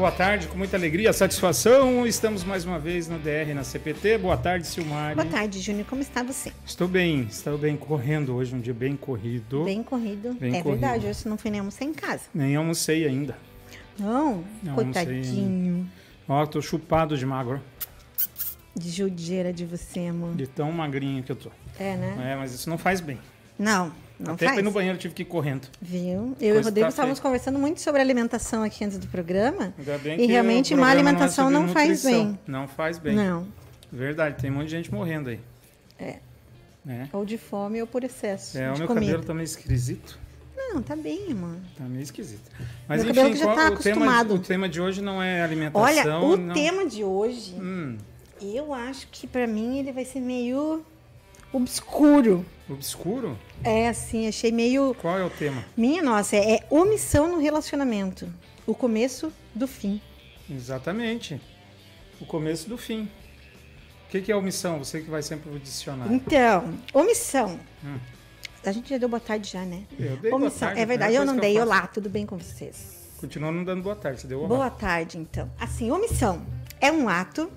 boa tarde, com muita alegria, satisfação. Estamos mais uma vez no DR na CPT. Boa tarde, Silmari. Boa tarde, Júnior. Como está você? Estou bem, estou bem correndo hoje, um dia bem corrido. Bem corrido. Bem é corrido. verdade, hoje não fui nem almoçar em casa. Nem almocei ainda. Não, Não, coitadinho. Ó, tô chupado de magro, De judiaira de você, amor. de tão magrinho que eu tô. É, né? É, mas isso não faz bem. Não, não Até faz. no banheiro tive que ir correndo. Viu? Eu e Coisa o Rodrigo tá estávamos feia. conversando muito sobre alimentação aqui antes do programa. E realmente má alimentação é sobre não faz bem. Não faz bem. Não. Verdade, tem um monte de gente morrendo aí. É. É, Ou de fome ou por excesso é o meu comida. cabelo tá meio esquisito. Não, tá bem, amor. Tá meio esquisito. Mas Meu enfim, cabelo que já qual- tá o, tema, acostumado. o tema de hoje não é alimentação. Olha, o não... tema de hoje, Hum, eu acho que pra mim ele vai ser meio obscuro. Obscuro? É, assim, achei meio Qual é o tema? Minha nossa, é omissão no relacionamento. O começo do fim. Exatamente. O começo do fim. O que, que é omissão? Você que vai sempre pro dicionário. Então, omissão. Hum. A gente já deu boa tarde já, né? Eu dei boa omissão. tarde, é a verdade, eu não dei. eu Olá, tudo bem com vocês? Continua não dando boa tarde. Você deu olá. Boa tarde, então. Assim, omissão é um ato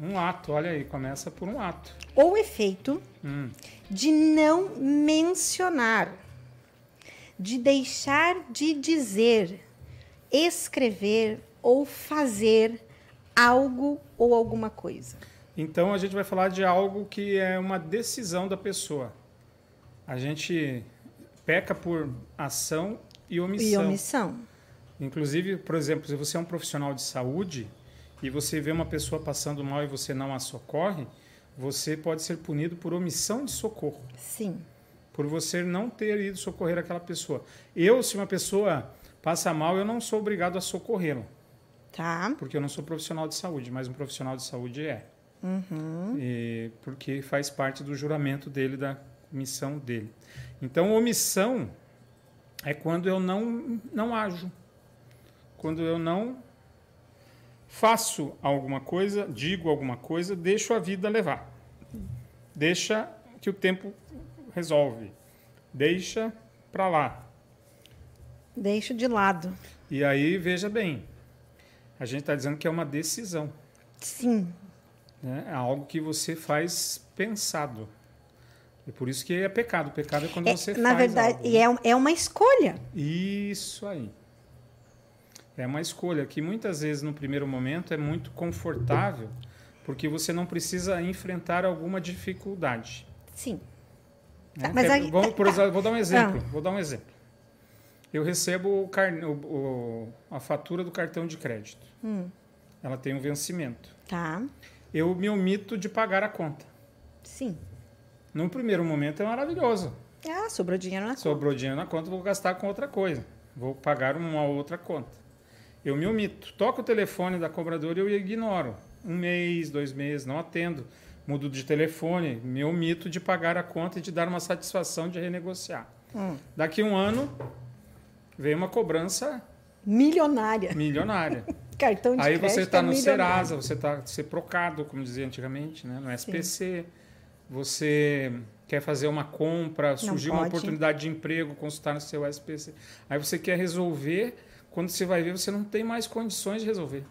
Um ato, olha aí, começa por um ato. ou efeito Hum. De não mencionar, de deixar de dizer, escrever ou fazer algo ou alguma coisa. Então a gente vai falar de algo que é uma decisão da pessoa. A gente peca por ação e E omissão. omissão. Inclusive, por exemplo, se você é um profissional de saúde e você vê uma pessoa passando mal e você não a socorre, você pode ser punido por omissão de socorro, Sim. por você não ter ido socorrer aquela pessoa. Eu, se uma pessoa passa mal, eu não sou obrigado a socorrê-la, Tá? porque eu não sou profissional de saúde, mas um profissional de saúde é. Uhum. E porque faz parte do juramento dele, da missão dele. Então, omissão é quando eu não, não ajo, quando eu não faço alguma coisa, digo alguma coisa, deixo a vida levar. Deixa que o tempo resolve. Deixa para lá. Deixo de lado. E aí, veja bem, a gente está dizendo que é uma decisão. Sim. né? É algo que você faz pensado. E por isso que é pecado. Pecado é quando É, você na faz verdade, algo. e é, é uma escolha. Isso aí. É uma escolha que muitas vezes no primeiro momento é muito confortável, porque você não precisa enfrentar alguma dificuldade. Sim. né? Tá, mas é- aí- vamos, por exemplo, vou dar um exemplo. Ah. Vou dar um exemplo. Eu recebo o car- o- o- a fatura do cartão de crédito. Hum. Ela tem um vencimento. Tá. Eu me omito de pagar a conta. Sim. No primeiro momento é maravilhoso. Ah, sobrou dinheiro na conta. Sobrou dinheiro na conta, vou gastar com outra coisa. Vou pagar uma outra conta. Eu me omito. Toco o telefone da cobradora e eu ignoro. Um mês, dois meses, não atendo. Mudo de telefone, me omito de pagar a conta e de dar uma satisfação de renegociar. Hum. Daqui um ano, vem uma cobrança Milionária. milionária. Cartão de Aí você está é no milionário. Serasa, você está ser procado, como dizia antigamente, né? no SPC. Você quer fazer uma compra, surgiu uma oportunidade de emprego, consultar no seu SPC. Aí você quer resolver, quando você vai ver, você não tem mais condições de resolver.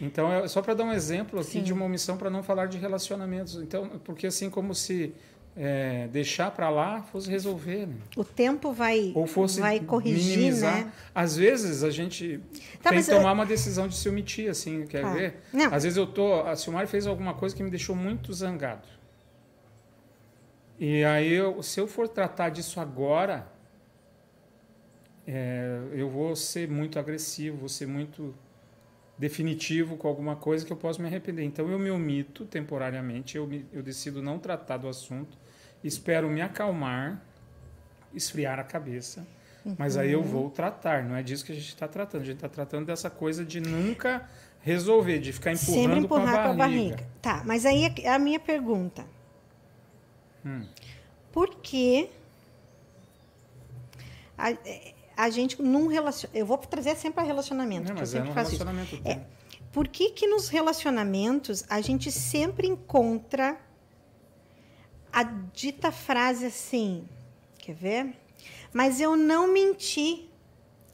Então, é só para dar um exemplo aqui Sim. de uma omissão para não falar de relacionamentos. Então, porque assim como se é, deixar para lá fosse resolver, né? O tempo vai, ou fosse vai corrigir, minimizar. né? Às vezes a gente Tá, tem que tomar uma decisão de se omitir, assim, quer Tá. ver? Não. Às vezes eu tô, a Silmar fez alguma coisa que me deixou muito zangado. E aí, eu, se eu for tratar disso agora, é, eu vou ser muito agressivo, vou ser muito definitivo com alguma coisa que eu posso me arrepender. Então eu me omito temporariamente, eu, me- eu decido não tratar do assunto, espero me acalmar, esfriar a cabeça, mas aí Uhum. eu vou tratar. Não é disso que a gente está tratando. A gente está tratando dessa coisa de nunca resolver, de ficar empurrando Sempre empurrar com a barriga. Tá, mas aí é a minha pergunta. Hum. Por que a, a gente num relacionamento. Eu vou trazer sempre para relacionamento, Não, que eu é sempre faço isso. É. Por que, que nos relacionamentos a gente sempre encontra a dita frase assim? Quer ver? Mas eu não menti,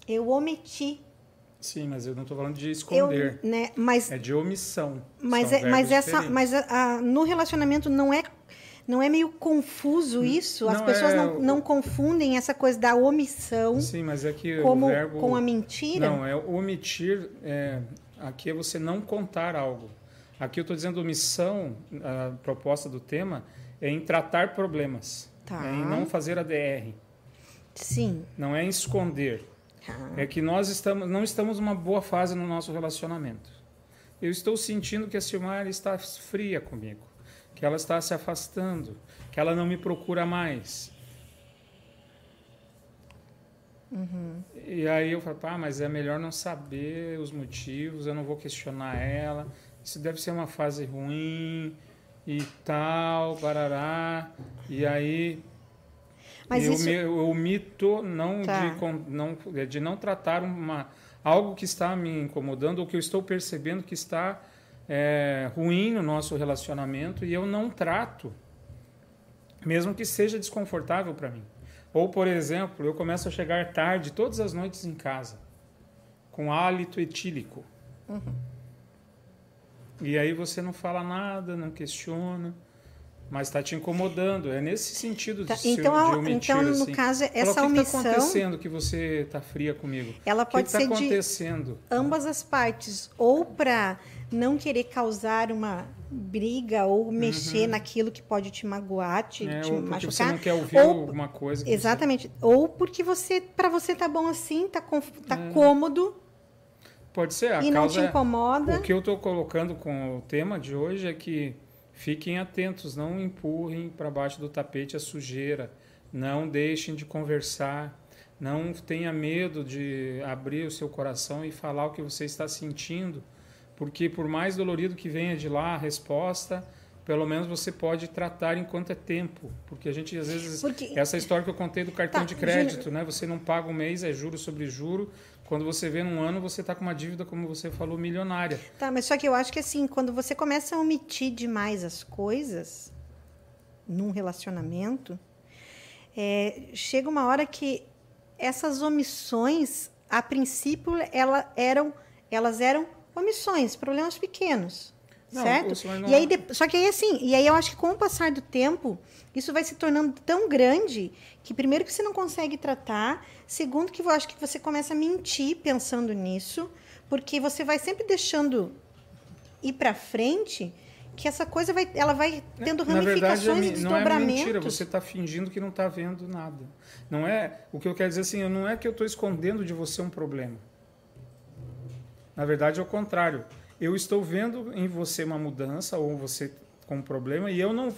eu omiti. Sim, mas eu não estou falando de esconder. Eu, né, mas, é de omissão. Mas, é, mas essa, mas a, a, no relacionamento não é não é meio confuso isso? As não pessoas é, não, não confundem essa coisa da omissão Sim, mas é que como, o verbo, com a mentira? Não, é omitir, é, aqui é você não contar algo. Aqui eu estou dizendo omissão, a proposta do tema, é em tratar problemas. Tá. É em não fazer ADR. Sim. Não é em esconder. É que nós estamos, não estamos numa boa fase no nosso relacionamento. Eu estou sentindo que a Silmar está fria comigo, que ela está se afastando, que ela não me procura mais. Uhum. E aí eu falo, ah, mas é melhor não saber os motivos, eu não vou questionar ela. Isso deve ser uma fase ruim e tal, barará. E aí mas e isso... o, o mito não, tá. de, não de não tratar uma, algo que está me incomodando ou que eu estou percebendo que está é, ruim no nosso relacionamento e eu não trato, mesmo que seja desconfortável para mim. Ou, por exemplo, eu começo a chegar tarde todas as noites em casa, com hálito etílico. Uhum. E aí você não fala nada, não questiona. Mas está te incomodando. É nesse sentido tá, de, então, de omitir, Então, no assim. caso, essa Fala, omissão... O que está acontecendo que você está fria comigo? Ela pode que ser que tá acontecendo? de ambas as partes. Ou para não querer causar uma briga ou mexer uhum. naquilo que pode te magoar, te, é, te ou machucar. você não quer ouvir ou, alguma coisa. Exatamente. Você... Ou porque você, para você tá bom assim, tá, tá é. cômodo. Pode ser. A e não te incomoda. É... O que eu estou colocando com o tema de hoje é que Fiquem atentos, não empurrem para baixo do tapete a sujeira, não deixem de conversar, não tenha medo de abrir o seu coração e falar o que você está sentindo, porque por mais dolorido que venha de lá a resposta, pelo menos você pode tratar enquanto é tempo, porque a gente às vezes porque... essa história que eu contei do cartão tá, de crédito, né? Você não paga um mês, é juro sobre juro, quando você vê num ano, você está com uma dívida, como você falou, milionária. Tá, mas só que eu acho que assim, quando você começa a omitir demais as coisas num relacionamento, é, chega uma hora que essas omissões, a princípio, ela eram, elas eram omissões, problemas pequenos. Não, certo? Não... E aí, só que aí assim, e aí eu acho que com o passar do tempo, isso vai se tornando tão grande que primeiro que você não consegue tratar, segundo que eu acho que você começa a mentir pensando nisso, porque você vai sempre deixando ir para frente que essa coisa vai, ela vai tendo Na ramificações verdade, é, e desdobramentos. Não é mentira, você está fingindo que não está vendo nada. Não é o que eu quero dizer assim, não é que eu estou escondendo de você um problema. Na verdade é o contrário eu estou vendo em você uma mudança ou você com um problema e eu não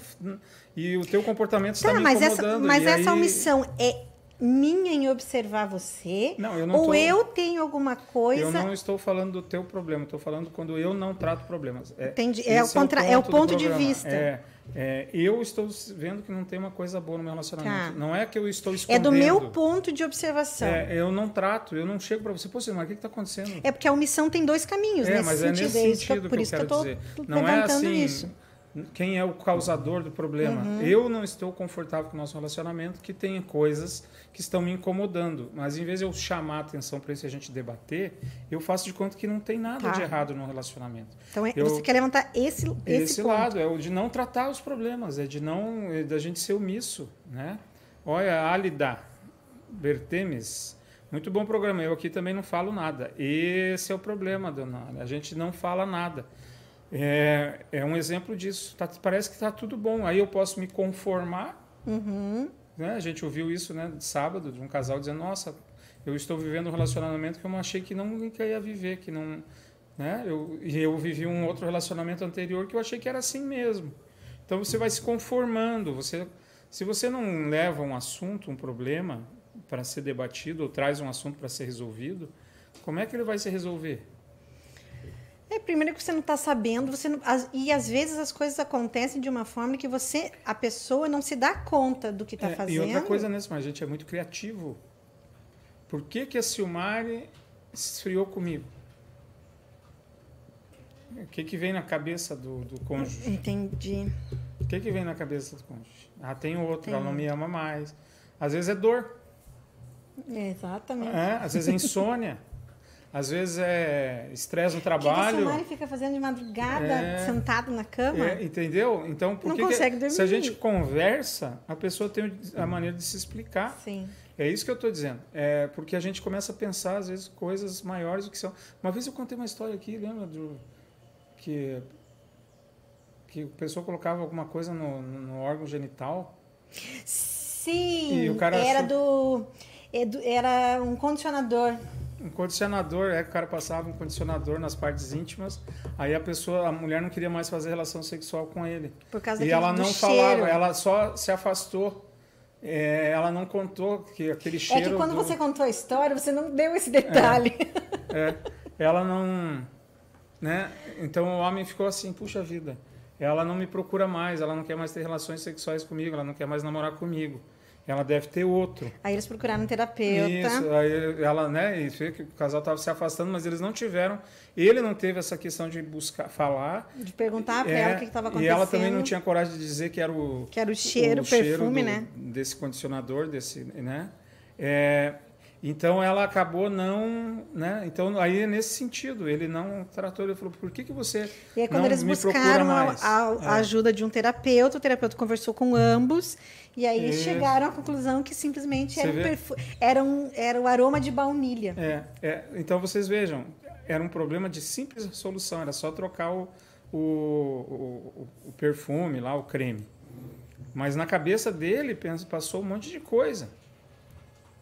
e o teu comportamento está tá, me mas incomodando. Essa, mas essa aí... omissão é minha em observar você? Não, eu não ou tô... eu tenho alguma coisa? Eu não estou falando do teu problema, estou falando quando eu não trato problemas. É, Entendi. É o, contra... é o ponto, é o ponto de vista. É, é, eu estou vendo que não tem uma coisa boa no meu relacionamento. Tá. Não é que eu estou escondendo. É do meu ponto de observação. É, eu não trato, eu não chego para você, pô, mas o que está acontecendo? É porque a omissão tem dois caminhos é, nesse mas sentido. É nesse é sentido que, por eu isso que eu. Não é assim, isso. Quem é o causador do problema. Uhum. Eu não estou confortável com o nosso relacionamento, que tem coisas que estão me incomodando. Mas em vez de eu chamar a atenção para isso e a gente debater, eu faço de conta que não tem nada tá. de errado no relacionamento. Então é, eu, você quer levantar esse esse, esse lado, é o de não tratar os problemas, é de não é da gente ser omisso, né? Olha, Alida Bertemes, muito bom programa. Eu aqui também não falo nada. Esse é o problema, dona. A gente não fala nada. É, é um exemplo disso. Tá, parece que está tudo bom. Aí eu posso me conformar uhum. Né? A gente ouviu isso né, de sábado, de um casal dizendo: Nossa, eu estou vivendo um relacionamento que eu não achei que não nunca ia viver, que não. Né? Eu, e eu vivi um outro relacionamento anterior que eu achei que era assim mesmo. Então você vai se conformando. Você, se você não leva um assunto, um problema para ser debatido ou traz um assunto para ser resolvido, como é que ele vai se resolver? É, primeiro que você não está sabendo, você não, as, e às vezes as coisas acontecem de uma forma que você, a pessoa não se dá conta do que está é, fazendo. E outra coisa, né, a gente é muito criativo. Por que, que a Silmari esfriou comigo? O que, que vem na cabeça do, do cônjuge? Entendi. O que, que vem na cabeça do cônjuge? Ah, tem outro, tem. ela não me ama mais. Às vezes é dor. Exatamente. É, às vezes é insônia. às vezes é estresse no O que que o trabalho. Fica fazendo de madrugada, É. sentado na cama? É, entendeu? Então, por Não que que- consegue se a dormir. gente conversa, a pessoa tem a maneira de se explicar. Sim. É isso que eu estou dizendo. É porque a gente começa a pensar, às vezes, coisas maiores do que são. Uma vez eu contei uma história aqui, lembra? Do, que, que a pessoa colocava alguma coisa no, no órgão genital. Sim, era achou- é do- Era um condicionador. Um condicionador, é que o cara passava um condicionador nas partes íntimas, aí a pessoa, a mulher não queria mais fazer relação sexual com ele. Por causa E ela não cheiro. falava, ela só se afastou. É, ela não contou que aquele É cheiro. que quando do- você contou a história, você não deu esse detalhe. É, ela não. Né? Então o homem ficou assim: puxa vida, ela não me procura mais, ela não quer mais ter relações sexuais comigo, ela não quer mais namorar comigo. Ela deve ter outro. Aí eles procuraram um terapeuta. Isso, aí ela, né? E vê que o casal estava se afastando, mas eles não tiveram. Ele não teve essa questão de buscar falar. De perguntar pra É, ela o que estava E acontecendo. ela também não tinha coragem de dizer que era o Que era o cheiro, o perfume, do- né? Desse condicionador, desse, né? É, então ela acabou não, né? Então aí é nesse sentido, ele não tratou, ele falou: "Por que que você E aí, quando não eles me buscaram a, mais?" a- a É. ajuda de um terapeuta, o terapeuta conversou com ambos, e aí Isso. chegaram à conclusão que simplesmente era, um perfu- era, um, era o aroma de baunilha. É, é, então vocês vejam, era um problema de simples solução, era só trocar o, o, o, o perfume lá, o creme. Mas na cabeça dele passou um monte de coisa.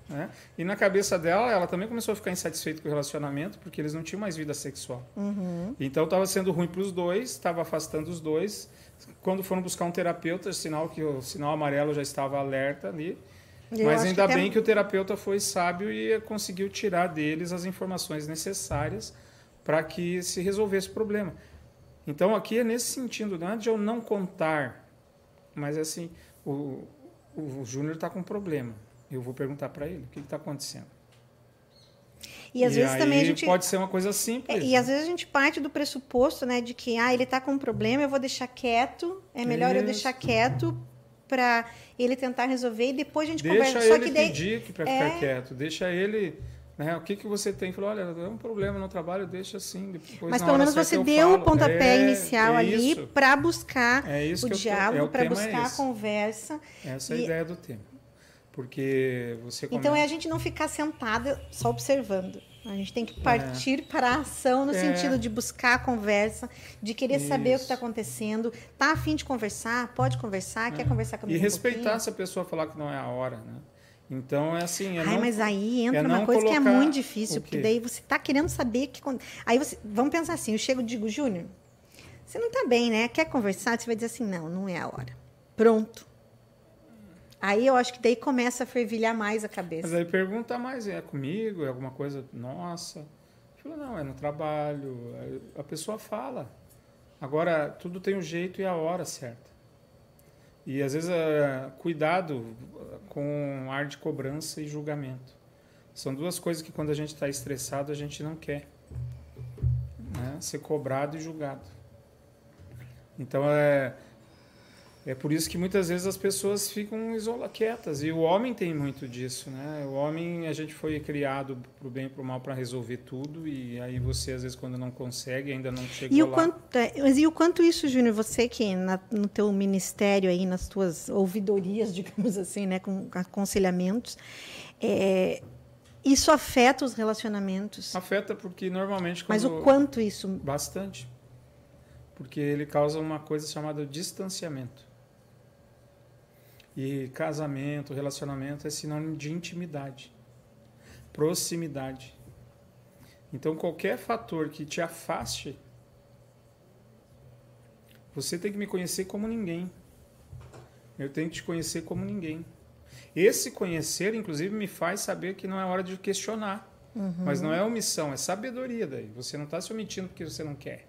Né? E na cabeça dela, ela também começou a ficar insatisfeita com o relacionamento, porque eles não tinham mais vida sexual. Uhum. Então estava sendo ruim para os dois, estava afastando os dois. Quando foram buscar um terapeuta, sinal que o sinal amarelo já estava alerta ali. Eu Mas ainda que até- bem que o terapeuta foi sábio e conseguiu tirar deles as informações necessárias para que se resolvesse o problema. Então aqui é nesse sentido, não é de eu não contar, mas assim, o, o Júnior está com um problema. Eu vou perguntar para ele o que está acontecendo. E às vezes aí também a gente. pode ser uma coisa É, simples. e às vezes a gente parte do pressuposto, né, de que ah, ele está com um problema, eu vou deixar quieto, é melhor eu Isso. deixar quieto para ele tentar resolver e depois a gente Deixa conversa. Só ele que daí pedir para É. ficar quieto. Deixa ele. Né, o que, que você tem? Falou, olha, é um problema no trabalho, deixa assim. Depois, Mas pelo menos você eu deu o pontapé É, inicial é ali para buscar É o que eu diálogo, é para é buscar a conversa. Essa é a E- ideia do tema. Porque você Então é a gente não ficar sentada só observando. A gente tem que partir para a ação no É. sentido de buscar a conversa, de querer saber o que Isso. está acontecendo. Tá afim de conversar? Pode conversar. Quer conversar comigo? É. E um respeitar pouquinho? se a pessoa falar que não é a hora, né? Então é assim. É Ai, não- mas aí entra é uma coisa que é muito difícil, porque daí você tá querendo saber que. Aí você. Vamos pensar assim, eu chego e digo, Júnior, você não tá bem, né? Quer conversar? Você vai dizer assim, não, não é a hora. Pronto. Aí eu acho que daí começa a fervilhar mais a cabeça. Mas aí pergunta mais, é comigo? É alguma coisa nossa? Eu falo, não, é no trabalho. A pessoa fala. Agora, tudo tem o jeito e a hora certa. E às vezes, é, cuidado com ar de cobrança e julgamento. São duas coisas que quando a gente está estressado a gente não quer. Né? Ser cobrado e julgado. Então é, é por isso que muitas vezes as pessoas ficam isola quietas. E o homem tem muito disso, né? O homem, a gente foi criado pro bem e pro mal para resolver tudo. E aí você, às vezes, quando não consegue, ainda não chegou E o, lá. quanto, é, mas e o quanto isso, Júnior, você que na- no teu ministério aí, nas tuas ouvidorias, digamos assim, né, com aconselhamentos, é, isso afeta os relacionamentos. Afeta porque normalmente Mas o quanto isso Bastante. Porque ele causa uma coisa chamada distanciamento. E casamento, relacionamento é sinônimo de intimidade, proximidade. Então, qualquer fator que te afaste, você tem que me conhecer como ninguém. Eu tenho que te conhecer como ninguém. Esse conhecer, inclusive, me faz saber que não é hora de questionar. Mas não é omissão, é sabedoria daí. Você não está se omitindo porque você não quer.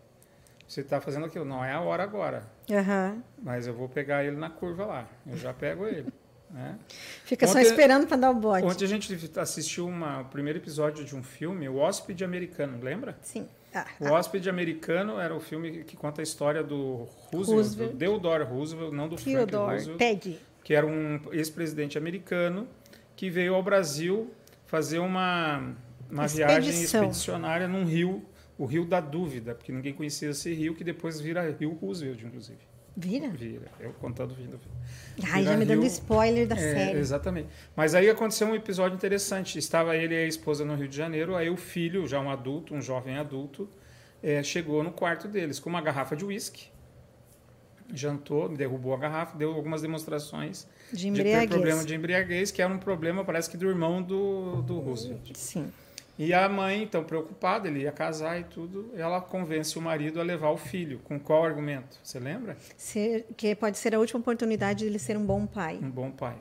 Você está fazendo aquilo. Não é a hora agora. Aham. Mas eu vou pegar ele na curva lá. Eu já pego ele. né? fica só Ontem- esperando para dar o bote. Ontem a gente assistiu uma, o primeiro episódio de um filme, O Hóspede Americano, lembra? Sim. Ah, O Hóspede Americano era o filme que conta a história do Roosevelt, Roosevelt. do Theodore Roosevelt, não do Theodore, Roosevelt, pede. que era um ex-presidente americano que veio ao Brasil fazer uma, uma viagem expedicionária num rio, o Rio da Dúvida, porque ninguém conhecia esse rio, que depois vira Rio Roosevelt, inclusive. Vira? Vira. Eu contando vindo. Ai, já me dando spoiler da é, série. Exatamente. Mas aí aconteceu um episódio interessante. Estava ele e a esposa no Rio de Janeiro, aí o filho, já um adulto, um jovem adulto, é, chegou no quarto deles com uma garrafa de uísque. Jantou, derrubou a garrafa, deu algumas demonstrações de, embriaguez. de ter problema de embriaguez, que era um problema, parece que do irmão do, do Roosevelt. Sim. E a mãe, então, preocupada, ele ia casar e tudo, ela convence o marido a levar o filho. Com qual argumento? Você lembra? Ser, que pode ser a última oportunidade de ele ser um bom pai. Um bom pai.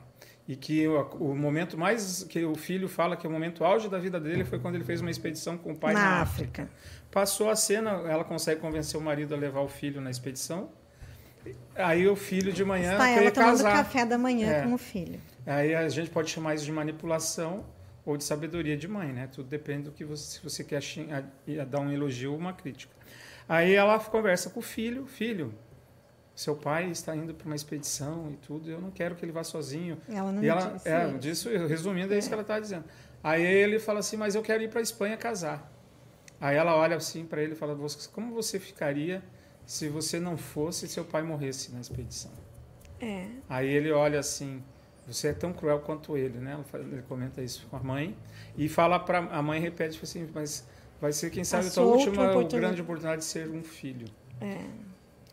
E que o, o, momento mais que o filho fala que é o momento auge da vida dele foi quando ele fez uma expedição com o pai na, na África. África. Passou a cena, ela consegue convencer o marido a levar o filho na expedição. Aí o filho de manhã Está ela tomando casar. café da manhã é. com o filho. Aí a gente pode chamar isso de manipulação ou de sabedoria de mãe, né? Tudo depende do que você, se você quer dar um elogio ou uma crítica. Aí ela conversa com o filho, filho, seu pai está indo para uma expedição e tudo, eu não quero que ele vá sozinho. Ela não e ela, disse é, isso. disso, resumindo, é, é isso que ela está dizendo. Aí ele fala assim, mas eu quero ir para a Espanha casar. Aí ela olha assim para ele e fala, como você ficaria se você não fosse e seu pai morresse na expedição? É. Aí ele olha assim, você é tão cruel quanto ele, né? Ele comenta isso com a mãe e fala para a mãe repete assim, mas vai ser quem sabe a tua última oportunidade. grande oportunidade de ser um filho. É.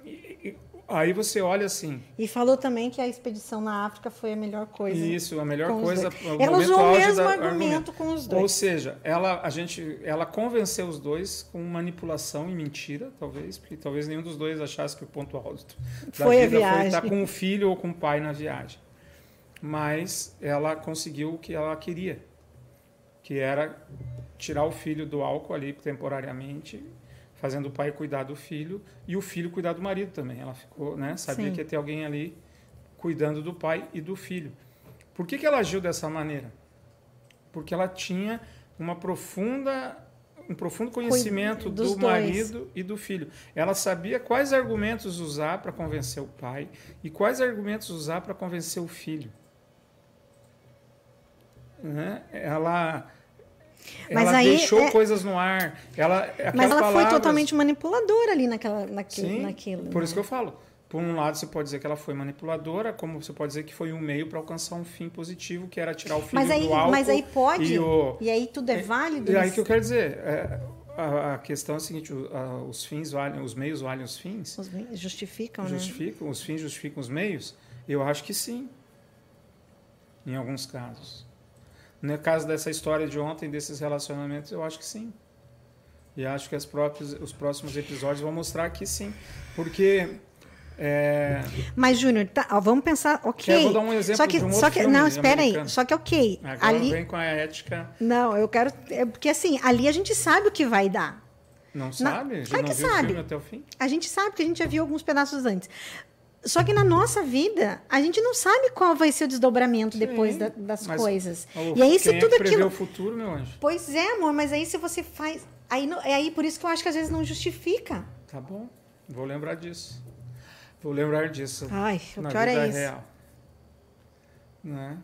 E, e, aí você olha assim. E falou também que a expedição na África foi a melhor coisa. Isso, a melhor coisa. Ela usou o mesmo da, argumento, argumento com os dois. Ou seja, ela a gente, ela convenceu os dois com manipulação e mentira, talvez, porque talvez nenhum dos dois achasse que o ponto alto da foi vida a viagem. foi estar com o filho ou com o pai na viagem mas ela conseguiu o que ela queria, que era tirar o filho do álcool ali temporariamente, fazendo o pai cuidar do filho e o filho cuidar do marido também. Ela ficou, né, sabia Sim. que ia ter alguém ali cuidando do pai e do filho. Por que, que ela agiu dessa maneira? Porque ela tinha uma profunda um profundo conhecimento do dois. marido e do filho. Ela sabia quais argumentos usar para convencer o pai e quais argumentos usar para convencer o filho né? ela mas ela aí, deixou é... coisas no ar. Ela, mas ela palavras... foi totalmente manipuladora ali naquela, naquilo. Sim, naquilo por né? isso que eu falo. Por um lado, você pode dizer que ela foi manipuladora, como você pode dizer que foi um meio para alcançar um fim positivo, que era tirar o filho mas aí, do álcool. Mas aí pode? E, o... e aí tudo é válido? E aí que eu quero dizer, é, a, a, questão é a seguinte, os fins valem, os meios valem os fins? Os meios justificam, justificam, né? Os fins justificam os meios? Eu acho que sim, em alguns casos. No caso dessa história de ontem, desses relacionamentos, eu acho que sim. E acho que próprios, os próximos episódios vão mostrar que sim. Porque. É... Mas, Júnior, tá, ó, vamos pensar, ok. Eu vou dar um exemplo só que, um só que, Não, espera americano. aí. Só que, ok. Agora ali... vem com a ética. Não, eu quero. É porque assim, ali a gente sabe o que vai dar. Não sabe? Na... Não que sabe. A gente sabe, porque a gente já viu alguns pedaços antes. Só que na nossa vida, a gente não sabe qual vai ser o desdobramento Sim, depois da, das coisas. O, e aí, se quem tudo é que aquilo. o futuro, meu anjo? Pois é, amor, mas aí se você faz. Aí, é aí por isso que eu acho que às vezes não justifica. Tá bom. Vou lembrar disso. Vou lembrar disso. Ai, o na pior vida é isso. real. Né?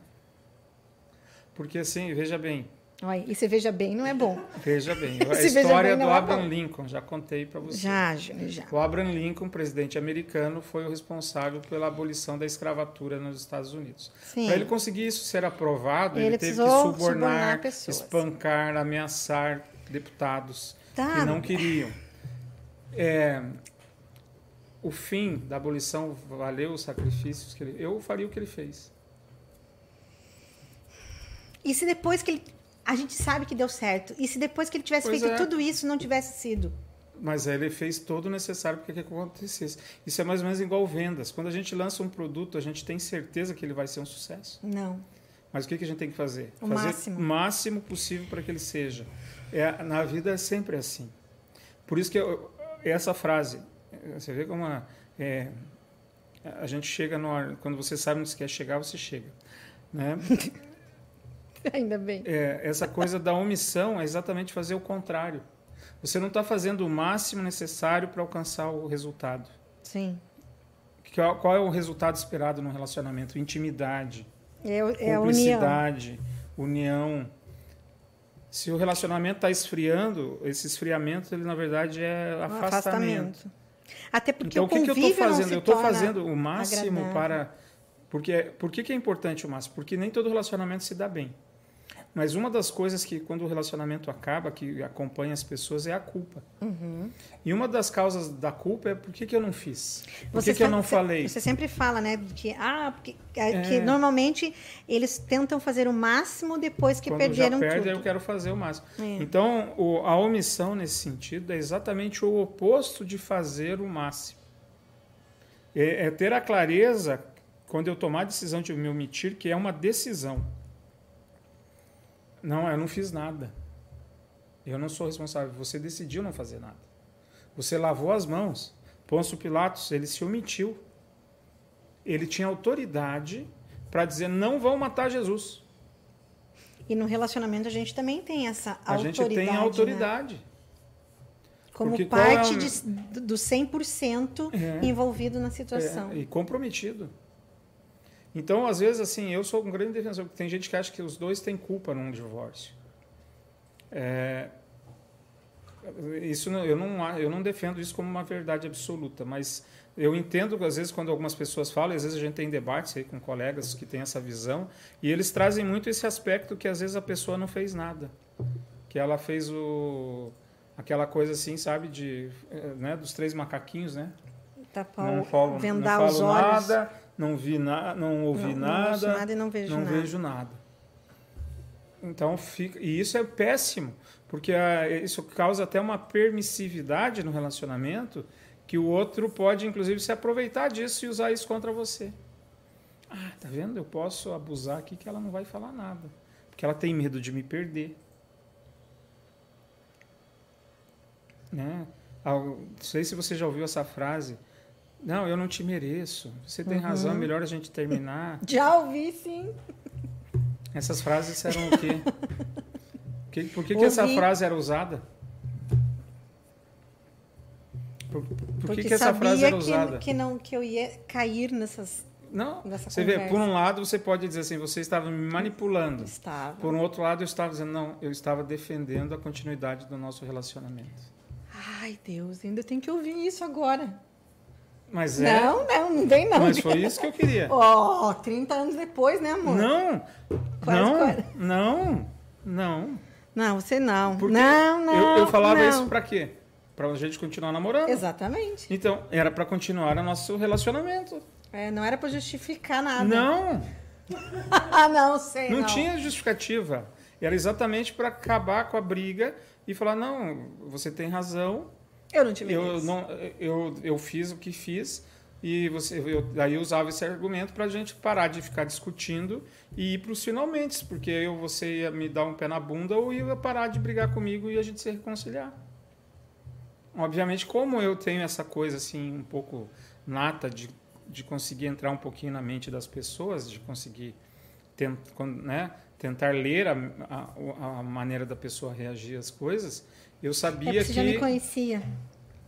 Porque assim, veja bem, Olha, e você veja bem, não é bom. Veja bem, a Se história bem, do é Abraham bom. Lincoln, já contei para você. Já, já. O Abraham Lincoln, presidente americano, foi o responsável pela abolição da escravatura nos Estados Unidos. Para ele conseguir isso ser aprovado, ele, Ele teve que subornar, subornar espancar, ameaçar deputados Tá. que não queriam. É, o fim da abolição valeu os sacrifícios que ele... Eu faria o que ele fez. E se depois que ele. A gente sabe que deu certo. E se depois que ele tivesse Pois feito é. tudo isso não tivesse sido? Mas ele fez todo o necessário para que acontecesse. Isso é mais ou menos igual vendas. Quando a gente lança um produto, a gente tem certeza que ele vai ser um sucesso. Não. Mas o que, que a gente tem que fazer? O fazer máximo. o máximo possível para que ele seja. É, na vida é sempre assim. Por isso que eu- essa frase, você vê como a, é, a gente chega no quando você sabe onde você quer chegar, você chega, né? Ainda bem. É, essa coisa da omissão é exatamente fazer o contrário. Você não está fazendo o máximo necessário para alcançar o resultado. Sim. Qual qual é o resultado esperado num relacionamento? Intimidade, É, é união. união. Se o relacionamento está esfriando, esse esfriamento, ele na verdade é Um afastamento. afastamento. Até porque então, o que, que eu estou fazendo? Eu estou fazendo o máximo agradável. para. Porque, por que, que é importante o máximo? Porque nem todo relacionamento se dá bem. Mas uma das coisas que, quando o relacionamento acaba, que acompanha as pessoas, é a culpa. Uhum. E uma das causas da culpa é por que, que eu não fiz? Por Você que, que eu não falei? Você sempre fala, né, que ah, porque, é, que É. normalmente eles tentam fazer o máximo depois que Quando perderam já perde, tudo. eu quero fazer o máximo. É. Então, o- a omissão nesse sentido é exatamente o oposto de fazer o máximo. É, é ter a clareza, quando eu tomar a decisão de me omitir, que é uma decisão. Não, eu não fiz nada. Eu não sou responsável. Você decidiu não fazer nada. Você lavou as mãos. Pôncio Pilatos, ele se omitiu. Ele tinha autoridade para dizer: não vão matar Jesus. E no relacionamento a gente também tem essa A autoridade. gente tem a né? autoridade. Como Porque é parte a- de- do 100% É. envolvido na situação. É, e comprometido. Então, às vezes, assim, eu sou um grande defensor, porque tem gente que acha que os dois têm culpa num divórcio. É, isso eu não eu não defendo isso como uma verdade absoluta, mas eu entendo que às vezes quando algumas pessoas falam, às vezes a gente tem debates aí com colegas que têm essa visão e eles trazem muito esse aspecto que às vezes a pessoa não fez nada, que ela fez o aquela coisa assim, sabe, de eh, né, dos três macaquinhos, né? Tapar não falo, vendar não os falo olhos. nada, não vi nada, não ouvi Não- não ouço nada, nada e não vejo não nada. vejo nada. Então fica e isso é péssimo, porque ah, isso causa até uma permissividade no relacionamento que o outro pode inclusive se aproveitar disso e usar isso contra você. Ah, tá vendo? Eu posso abusar aqui que ela não vai falar nada, porque ela tem medo de me perder. Né? Não sei se você já ouviu essa frase. Não, eu não te mereço. Você tem razão, é melhor a gente terminar. Já ouvi, sim. Essas frases eram o quê? Que- por que, que essa frase era usada? Por, por que, Porque que essa sabia frase era que- usada? Que, não, que eu ia cair nessas... Não, nessa você vê, conversa. por um lado você pode dizer assim, você estava me manipulando. Estava. Por um outro lado eu estava dizendo, não, eu estava defendendo a continuidade do nosso relacionamento. Ai, Deus, ainda tem que ouvir isso agora. Mas é, Não, não, não tem não. mas foi isso que eu queria. Ó, 30 anos depois, né, amor? Não, Quase, não, quase. não, não. Não, você não. Porque não, não. eu, eu falava não. isso pra quê? Pra a gente continuar namorando. Exatamente. Então, era pra continuar o nosso relacionamento. É, não era pra justificar nada. Não, Ah, não, sei. não, Não, tinha justificativa. Era exatamente para acabar com a briga e falar: não, você tem razão, Eu não te eu, não, eu, eu fiz o que fiz. E você, eu, aí eu usava esse argumento para a gente parar de ficar discutindo e ir para os finalmente, porque eu, você ia me dar um pé na bunda ou ia parar de brigar comigo e a gente se reconciliar. Obviamente, como eu tenho essa coisa assim um pouco nata de, de conseguir entrar um pouquinho na mente das pessoas, de conseguir tent, né, tentar ler a, a, a maneira da pessoa reagir às coisas, eu É sabia porque você já me que conhecia.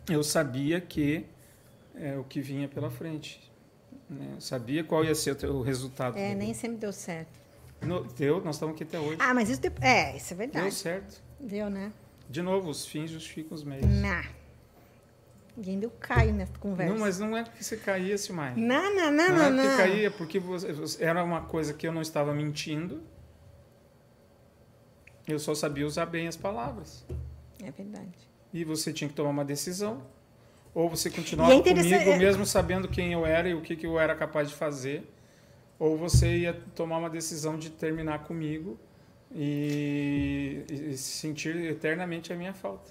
eu sabia que é o que vinha pela frente. Né? Eu sabia qual ia ser o, resultado. É, nem sempre deu certo. No- deu, nós estamos aqui até hoje. Ah, mas isso... de- É, isso é deu verdade. certo. Deu, né? De novo, os fins justificam os meios. Nah. E ainda eu caio nessa conversa. Não, mas não é porque você caía, Silmar. Não, não, não, Não, não, é porque não. caía, porque você- você- era uma coisa que eu não estava mentindo. Eu só sabia usar bem as palavras. É verdade. E você tinha que tomar uma decisão. Ou você continuava é comigo, é- mesmo sabendo quem eu era e o que, que eu era capaz de fazer. Ou você ia tomar uma decisão de terminar comigo e, e sentir eternamente a minha falta.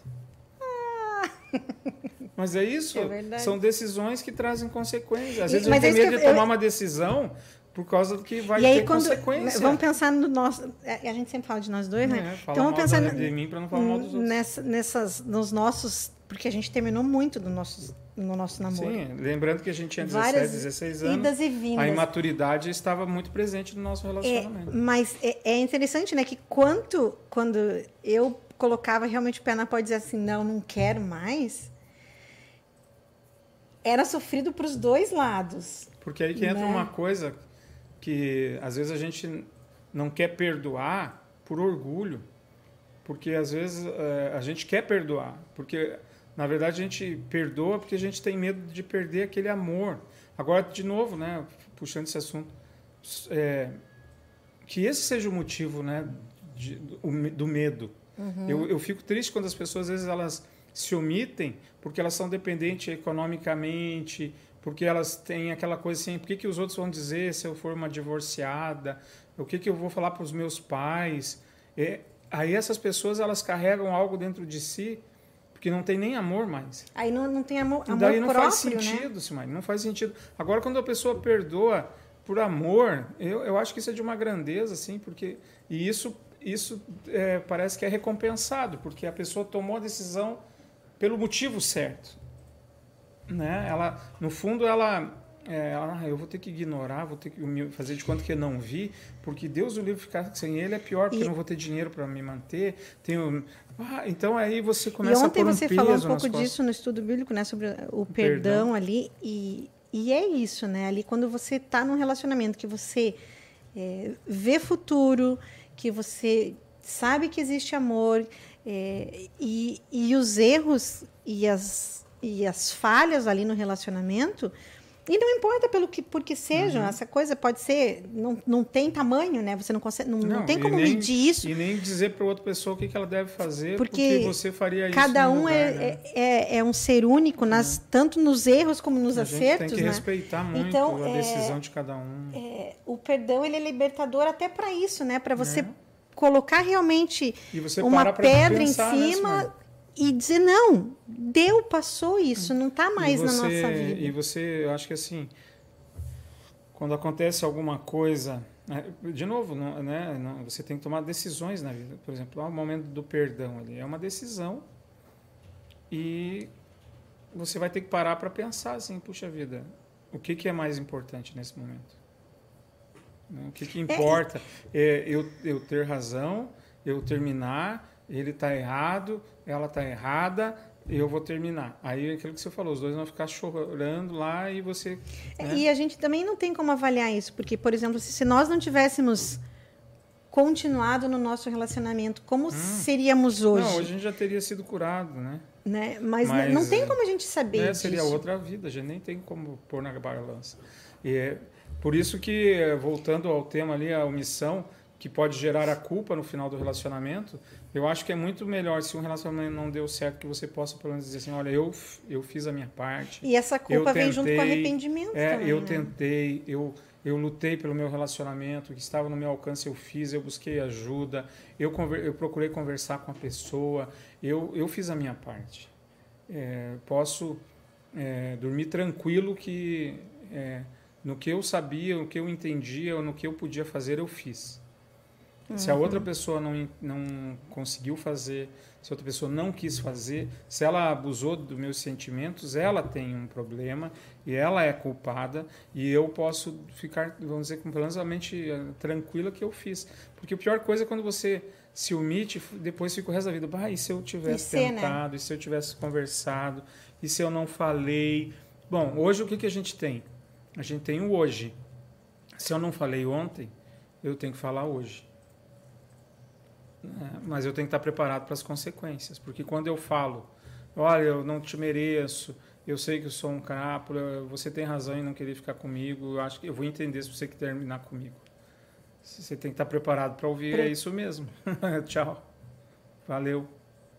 Mas é isso. É. São decisões que trazem consequências. Às vezes mas eu é tenho isso medo que de eu- tomar eu- uma decisão por causa do que vai e aí, ter quando. consequência. Vamos pensar no nosso. é, A gente sempre fala de nós dois, né? É, fala então vamos pensar da- de mim para não falar mal dos outros. nessa, nessas, nos nossos. Porque a gente terminou muito do nosso, no nosso namoro. Sim, lembrando que a gente tinha 17, Várias 16 anos. idas e vindas. A imaturidade estava muito presente no nosso É, relacionamento. mas é, é interessante, né? Que quanto quando eu colocava realmente o pé na porta e dizia assim, não, não quero mais, era sofrido para os dois lados. Porque aí que entra Né? uma coisa que às vezes a gente não quer perdoar por orgulho. porque às vezes é, a gente quer perdoar, porque na verdade a gente perdoa porque a gente tem medo de perder aquele amor. Agora, de novo, né, puxando esse assunto, é, que esse seja o motivo né, de, do, do, medo. Uhum. Eu, eu fico triste quando as pessoas, às vezes, elas se omitem porque elas são dependentes economicamente, porque elas têm aquela coisa assim, por que, que os outros vão dizer se eu for uma divorciada? O que, que eu vou falar para os meus pais? É, aí essas pessoas, elas carregam algo dentro de si porque não tem nem amor mais. Aí não, não tem amor, amor daí não próprio, faz sentido, né? Simone, não faz sentido. Agora, quando a pessoa perdoa por amor, eu, eu acho que isso é de uma grandeza, assim, porque... E isso, isso é, parece que é recompensado, porque a pessoa tomou a decisão pelo motivo certo. Né? Ela, no fundo, ela, é, ah, eu vou ter que ignorar, vou ter que fazer de conta que eu não vi, porque Deus o livre ficar sem ele é pior, porque e... eu não vou ter dinheiro para me manter. Tenho, ah, então aí você começa a pôr um você falou um pouco disso no estudo bíblico, né, sobre o, perdão, perdão, ali e, e é isso, né? Ali quando você está num relacionamento que você é, vê futuro, que você sabe que existe amor, é, e, e os erros e as, e as falhas ali no relacionamento, e não importa pelo que por que seja, uhum. essa coisa pode ser não, não tem tamanho, né? Você não consegue, não, não, não tem como nem, medir isso. E nem dizer para outra pessoa o que, que ela deve fazer, porque, porque você faria isso. Cada um lugar, é, né? é, é, um ser único, nas, uhum. tanto nos erros como nos a acertos. tem que né? respeitar muito então, a é, decisão de cada um. É, o perdão ele é libertador até para isso, né? Para você é colocar realmente uma pedra em cima né, e dizer não, deu, passou isso, não está mais você, na nossa vida. E você, eu acho que assim, quando acontece alguma coisa, né, de novo, não, né, não, você tem que tomar decisões na vida. Por exemplo, o momento do perdão ali é uma decisão e você vai ter que parar para pensar assim, puxa vida, o que, que é mais importante nesse momento? O que, que importa é, é eu, eu ter razão, eu terminar, ele está errado, ela está errada, eu vou terminar. Aí é aquilo que você falou, os dois vão ficar chorando lá e você. Né? E a gente também não tem como avaliar isso, porque, por exemplo, se, nós não tivéssemos continuado no nosso relacionamento, como hum. seríamos hoje? Não, hoje a gente já teria sido curado, né? né? Mas, Mas não tem é, como a gente saber. É, seria outra vida, a gente nem tem como pôr na balança. E é, por isso que, voltando ao tema ali, a omissão, que pode gerar a culpa no final do relacionamento, eu acho que é muito melhor se um relacionamento não deu certo que você possa pelo menos dizer assim, olha, eu, eu fiz a minha parte. E essa culpa tentei, vem junto com o arrependimento é, também, Eu né? tentei, eu, eu lutei pelo meu relacionamento, o que estava no meu alcance eu fiz, eu busquei ajuda, eu, conver, eu procurei conversar com a pessoa, eu, eu fiz a minha parte. É, posso é, dormir tranquilo que... É, no que eu sabia, no que eu entendia, no que eu podia fazer, eu fiz. Uhum. Se a outra uhum. pessoa não, não conseguiu fazer, se a outra pessoa não quis fazer, se ela abusou dos meus sentimentos, ela tem um problema e ela é culpada e eu posso ficar, vamos dizer, completamente eh, tranquila que eu fiz. Porque a pior coisa é quando você se omite, depois fica o resto da vida, ah, e se eu tivesse e né? tentado, né? e se eu tivesse conversado, e se eu não falei. Bom, hoje o que, que a gente tem? A gente tem o hoje. Se eu não falei ontem, eu tenho que falar hoje. É, mas eu tenho que estar preparado para as consequências. Porque quando eu falo, olha, eu não te mereço, eu sei que eu sou um capo, você tem razão em não querer ficar comigo, eu acho que eu vou entender se você quer terminar comigo. Você tem que estar preparado para ouvir, é isso mesmo. tchau. Valeu.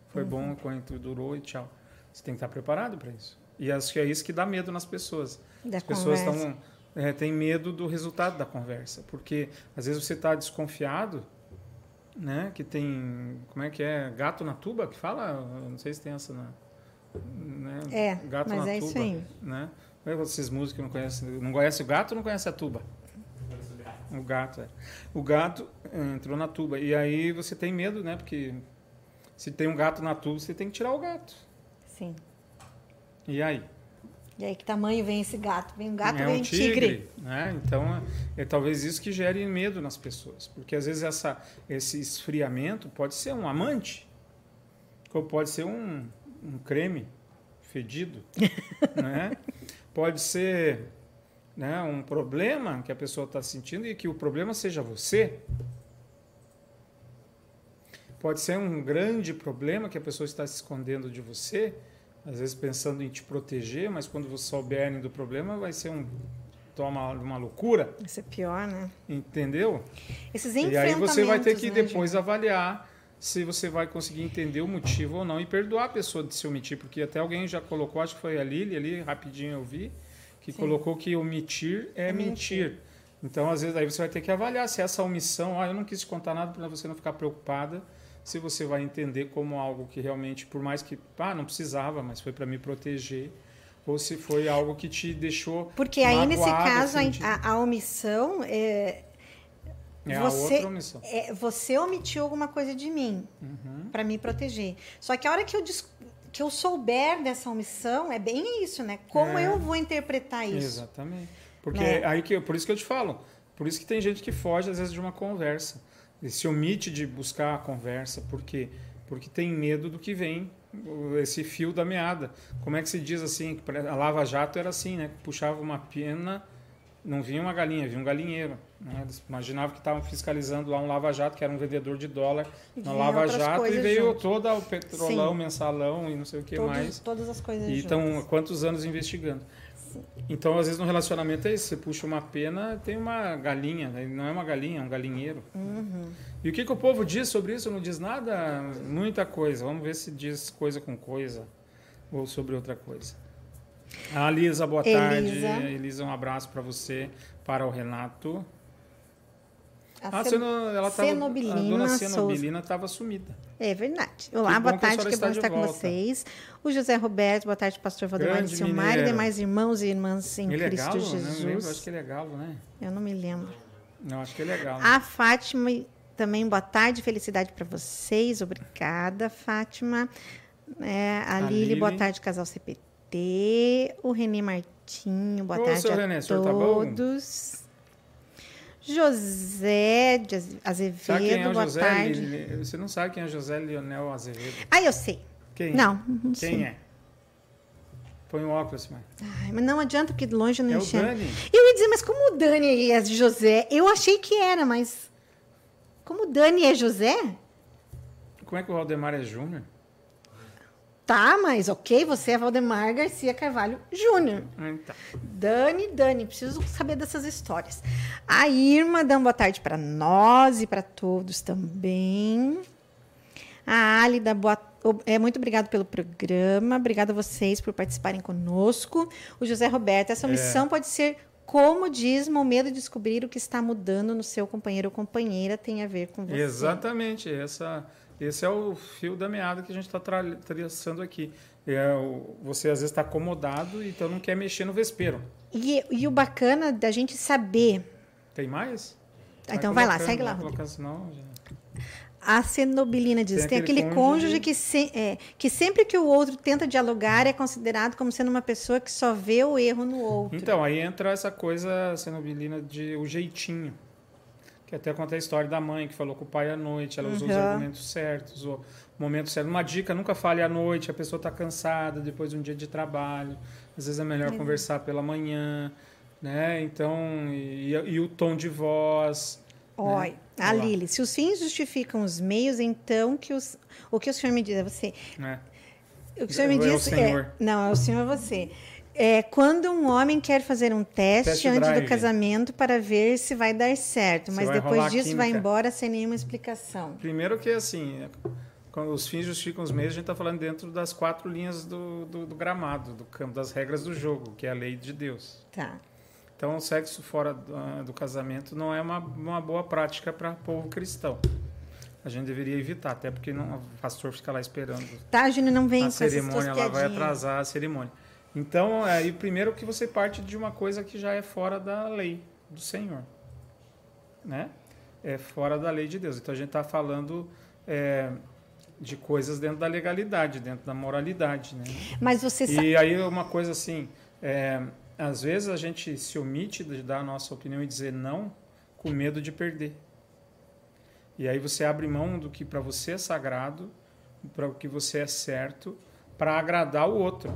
Foi uhum. bom quanto durou e tchau. Você tem que estar preparado para isso. E acho que é isso que dá medo nas pessoas. Da As pessoas estão é, têm medo do resultado da conversa, porque às vezes você está desconfiado, né? Que tem como é que é gato na tuba que fala? Não sei se tem essa na, né? É, gato mas na é tuba, isso aí. né? É vocês músicos não conhecem, não conhece o gato, não conhece a tuba. O gato, é. O gato é, entrou na tuba. E aí você tem medo, né? Porque se tem um gato na tuba, você tem que tirar o gato. Sim. E aí? E aí, que tamanho vem esse gato? Vem um gato, é vem um tigre. tigre. Né? Então, é, é, talvez isso que gere medo nas pessoas. Porque, às vezes, essa, esse esfriamento pode ser um amante, ou pode ser um, um creme fedido, né? pode ser né, um problema que a pessoa está sentindo e que o problema seja você. pode ser um grande problema que a pessoa está se escondendo de você, às vezes pensando em te proteger, mas quando você souberem do problema, vai ser um toma uma loucura. Isso é pior, né? Entendeu? Esses E aí você vai ter que né, depois gente? avaliar se você vai conseguir entender o motivo ou não e perdoar a pessoa de se omitir, porque até alguém já colocou, acho que foi a Lili ali, rapidinho eu vi, que Sim. colocou que omitir é, É mentir. mentir. Então, às vezes, aí você vai ter que avaliar se essa omissão, ah, eu não quis te contar nada para você não ficar preocupada, se você vai entender como algo que realmente, por mais que, ah, não precisava, mas foi para me proteger, ou se foi algo que te deixou Porque aí, nesse magoada, caso, a- sentindo- a, a omissão é, é você- a outra omissão. é você omitiu alguma coisa de mim Uhum. para me proteger. Só que a hora que eu, que eu souber dessa omissão, é bem isso, né? Como É. eu vou interpretar isso? Exatamente. Porque Né? aí que, por isso que eu te falo. Por isso que tem gente que foge, às vezes, de uma conversa. E se omite de buscar a conversa. Por quê? Porque tem medo do que vem, esse fio da meada. Como é que se diz assim? que A Lava Jato era assim, né? Puxava uma pena, não vinha uma galinha, vinha um galinheiro. Né? Eles imaginavam que estavam fiscalizando lá um Lava Jato, que era um vendedor de dólar E na Lava Jato, e veio junto. todo o petrolão, Sim. mensalão e não sei o que Todos- mais. Todas as coisas E juntas. então, quantos anos investigando? Então, às vezes, no relacionamento é isso. Você puxa uma pena, tem uma galinha. né? Não é uma galinha, é um galinheiro. Uhum. E o que, que o povo diz sobre isso? Não diz nada? Muita coisa. Vamos ver se diz coisa com coisa ou sobre outra coisa. A Lisa, boa tarde. Elisa. Elisa, um abraço para você, para o Renato. A Ah, cen- ela tava, a Cenobilina dona Souza. Cenobilina estava sumida. É verdade. Olá, Que boa a tarde, que bom estar com vocês. O José Roberto, boa tarde, pastor Valdemar de Silmar e demais irmãos e irmãs em ele é Cristo galo? Né? Jesus. Não lembro, acho que ele é galo, né? Eu não me lembro. Não, acho que ele é galo. A Fátima, também boa tarde, felicidade para vocês. Obrigada, Fátima. É, a, A Lili, boa Lili. tarde, casal CPT. O Renê Martinho, boa Ô, tarde a senhor tá bom? todos. José de Aze- Azevedo, Sabe quem é boa José? tarde. Li- Você não sabe quem é José Leonel Azevedo? Ah, eu sei. Quem? Não, não Quem sei. é? Põe o óculos, mãe. Ai, mas não adianta, porque de longe eu não É o enxergo. Dani. Eu ia dizer, mas como o Dani é José? Eu achei que era, mas. Como o Dani é José? Como é que o Valdemar é Júnior? Tá, mas ok, você é Valdemar Garcia Carvalho Júnior. Tá. Dani, Dani, preciso saber dessas histórias. A Irma, dá uma boa tarde para nós e para todos também. A Álida, boa é, muito obrigado pelo programa. Obrigada a vocês por participarem conosco. O José Roberto, essa É. missão pode ser comodismo ou medo de descobrir o que está mudando no seu companheiro ou companheira tem a ver com você. Exatamente. Essa, esse é o fio da meada que a gente está traçando aqui. É, você às vezes está acomodado, então não quer mexer no vespeiro. E, e o bacana da gente saber. Tem mais? Ah, então vai lá, segue lá, Rodrigo. colocando, senão A Cenobilina diz: Tem tem, aquele aquele cônjuge- cônjuge, que, se- é, que sempre que o outro tenta dialogar é considerado como sendo uma pessoa que só vê o erro no outro. Então, aí entra essa coisa cenobilina de o jeitinho. Que até conta a história da mãe que falou com o pai à noite, ela usou os Uhum. argumentos certos, o momento certo. Uma dica, nunca fale à noite, a pessoa está cansada depois de um dia de trabalho. Às vezes é melhor Uhum. conversar pela manhã, né? Então, e, e o tom de voz. Olha, né? a lá, Lili, se os fins justificam os meios, então que os, o que o senhor me diz é você. né? O que o senhor me É o diz senhor. é. Não, é o senhor é você. É quando um homem quer fazer um teste Test antes drive. do casamento para ver se vai dar certo, mas depois disso vai embora sem nenhuma explicação. Primeiro que assim, quando os fins justificam os meios, a gente está falando dentro das quatro linhas do, do, do gramado, do campo, das regras do jogo, que é a lei de Deus. Tá. Então, o sexo fora do, ah, do casamento não é uma, uma boa prática para povo cristão. A gente deveria evitar, até porque não, o pastor fica lá esperando Tá, Júnior, não vem a com cerimônia, ela vai atrasar a cerimônia. Então, aí primeiro que você parte de uma coisa que já é fora da lei do Senhor, né? É fora da lei de Deus. Então, a gente está falando é, de coisas dentro da legalidade, dentro da moralidade, né? Mas você sabe. E aí uma coisa assim, é, às vezes a gente se omite de dar a nossa opinião e dizer não com medo de perder. E aí você abre mão do que para você é sagrado, para o que você é certo, para agradar o outro.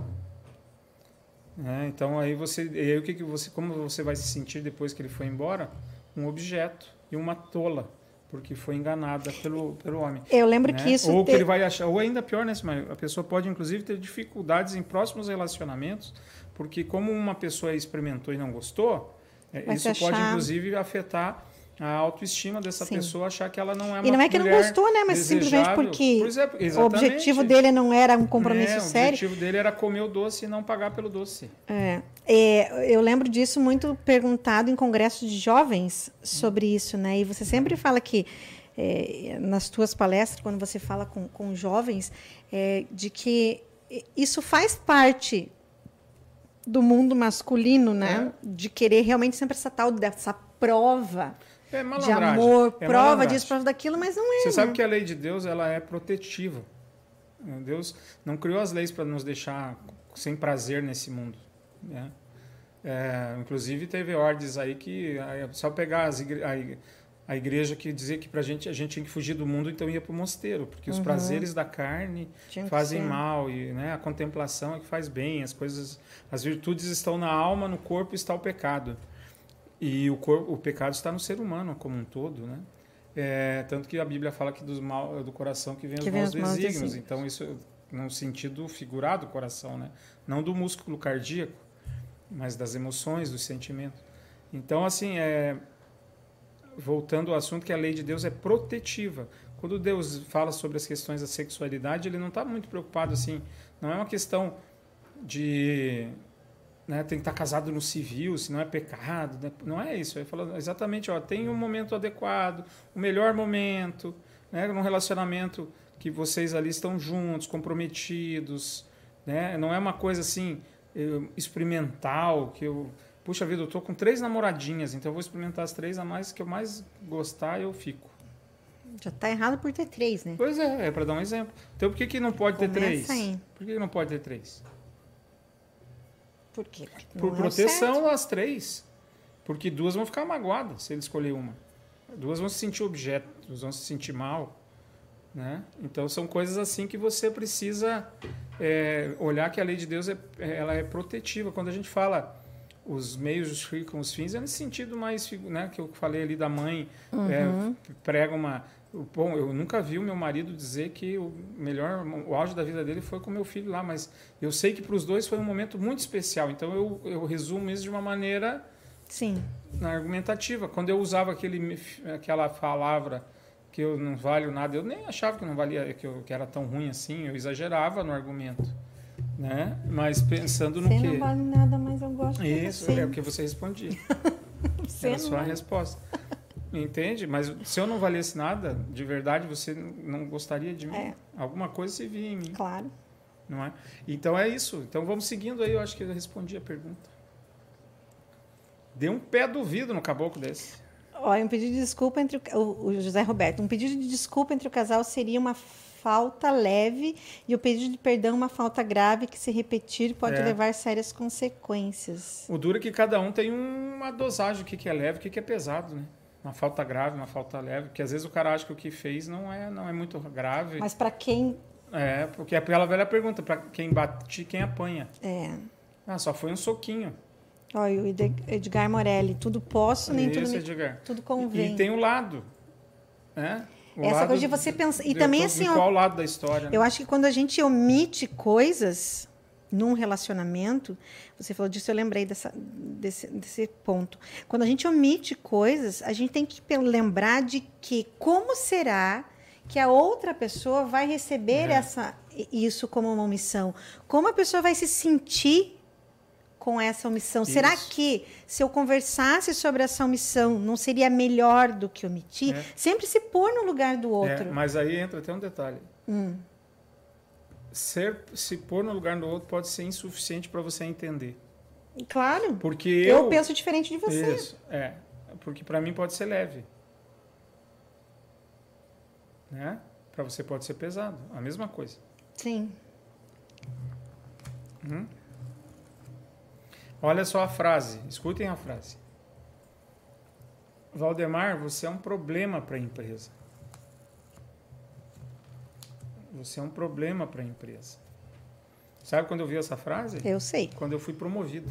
Né? então aí você, e aí o que, que você, como você vai se sentir depois que ele foi embora? Um objeto e uma tola, porque foi enganada pelo, pelo homem. Eu lembro né? que isso. Ou te... que ele vai achar, ou ainda pior, né? A pessoa pode, inclusive, ter dificuldades em próximos relacionamentos, porque como uma pessoa experimentou e não gostou, é, Vai isso pode, inclusive, afetar a autoestima dessa Sim. pessoa, achar que ela não é uma E não é que não gostou, né? Mas simplesmente porque é, o objetivo dele não era um compromisso É, O sério. objetivo dele era comer o doce e não pagar pelo doce. É, é, eu lembro disso muito perguntado em congressos de jovens sobre isso, né? E você sempre fala que é, nas tuas palestras, quando você fala com, com jovens, é, de que isso faz parte do mundo masculino, né? De querer realmente sempre essa tal dessa prova É de amor, é prova disso, prova daquilo, mas não é. Você né? sabe que a lei de Deus ela é protetiva. Deus não criou as leis para nos deixar sem prazer nesse mundo. Né? É, inclusive teve ordens aí que só pegar igre- a, ig- a igreja que dizia que para gente a gente tinha que fugir do mundo, então ia para o mosteiro, porque os prazeres da carne fazem ser. mal e né, a contemplação é que faz bem. As coisas, as virtudes estão na alma, no corpo está o pecado. E o, corpo, o pecado está no ser humano como um todo, né? É, tanto que a Bíblia fala que dos mal, do coração que vem Que os vem maus os maus desígnios. desígnios. Então, isso num sentido figurado do coração, né? Não do músculo cardíaco, mas das emoções, dos sentimentos. Então, assim, é, voltando ao assunto que a lei de Deus é protetiva. Quando Deus fala sobre as questões da sexualidade, ele não está muito preocupado assim. Não é uma questão de né, tem que estar casado no civil, se não é pecado. né? Não é isso. Ele fala exatamente, ó, tem um momento adequado, o melhor momento, né, num relacionamento que vocês ali estão juntos, comprometidos. Né? Não é uma coisa assim eh, experimental que eu puxa vida, eu tô com três namoradinhas, então eu vou experimentar as três a mais que eu mais gostar, eu fico. Já está errado por ter três, né? Pois é, é para dar um exemplo. Então por que, que não pode ter Começa três? aí. Por que, que não pode ter três? Por quê? Por é proteção às três. Porque duas vão ficar magoadas se ele escolher uma. Duas vão se sentir objeto, duas vão se sentir mal. Né? Então são coisas assim que você precisa é, olhar que a lei de Deus é- ela é protetiva. Quando a gente fala os meios justificam os fins, é nesse sentido mais né, que eu falei ali da mãe é, prega uma. Bom, eu nunca vi o meu marido dizer que o melhor, o auge da vida dele foi com meu filho lá, mas eu sei que para os dois foi um momento muito especial. Então eu, eu resumo isso de uma maneira Sim. na argumentativa. Quando eu usava aquele, aquela palavra que eu não valho nada, eu nem achava que não valia, que, eu, que era tão ruim assim, eu exagerava no argumento. Né? Mas pensando no Você quê? não vale nada, mas eu gosto de Isso, você. é o que você respondia. Você Era a não sua vale. resposta. Entende? Mas se eu não valesse nada, de verdade, você não gostaria de mim? É. Alguma coisa se via em mim, Claro. não é? Então é isso. Então vamos seguindo aí, eu acho que eu respondi a pergunta. Deu um pé do ouvido no caboclo desse. Olha, um pedido de desculpa entre o- o José Roberto. Um pedido de desculpa entre o casal seria uma falta leve e o pedido de perdão uma falta grave que se repetir pode É. levar sérias consequências. O duro é que cada um tem uma dosagem, o que é leve, o que é pesado, né? Uma falta grave, uma falta leve, porque às vezes o cara acha que o que fez não é, não é muito grave. Mas para quem É, porque é aquela velha pergunta, para quem bate, quem apanha. é, Ah, só foi um soquinho. olha, o Ed- Edgar Morelli, tudo posso, nem tudo, me- Edgar. tudo E, convém. e tem o lado, né? O Essa coisa de você pensar- e também assim, qual lado da história? né? Eu acho que quando a gente omite coisas num relacionamento, você falou disso, eu lembrei dessa, desse, desse ponto. Quando a gente omite coisas, a gente tem que lembrar de que como será que a outra pessoa vai receber É. essa, isso como uma omissão? Como a pessoa vai se sentir com essa omissão? Será Isso. que se eu conversasse sobre essa omissão, não seria melhor do que omitir? É. Sempre se pôr no lugar do É, outro. mas aí entra até um detalhe. Hum. Ser, se pôr no lugar do outro pode ser insuficiente para você entender. Claro. Porque Eu, eu, penso diferente de você. Isso, é. Porque para mim pode ser leve. Né? Para você pode ser pesado. A mesma coisa. Sim. Olha só a frase. Escutem a frase. Valdemar, você é um problema para a empresa. Você é um problema para a empresa. Sabe quando eu vi essa frase? Eu sei. Quando eu fui promovido.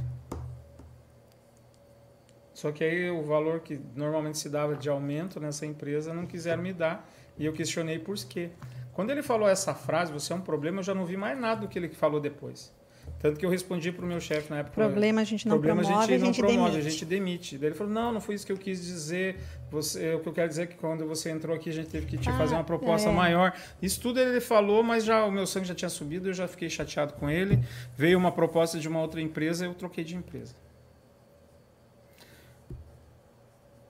Só que aí o valor que normalmente se dava de aumento nessa empresa não quiseram me dar e eu questionei por quê. Quando ele falou essa frase, você é um problema, eu já não vi mais nada do que ele falou depois. Tanto que eu respondi para o meu chefe na época. Problema a gente não problema promove, a gente não promove, demite. a gente demite. Daí ele falou: não, não foi isso que eu quis dizer. Você, o que eu quero dizer é que quando você entrou aqui, a gente teve que te Ah, fazer uma proposta é. maior. Isso tudo ele falou, mas já o meu sangue já tinha subido, eu já fiquei chateado com ele. Veio uma proposta de uma outra empresa, eu troquei de empresa.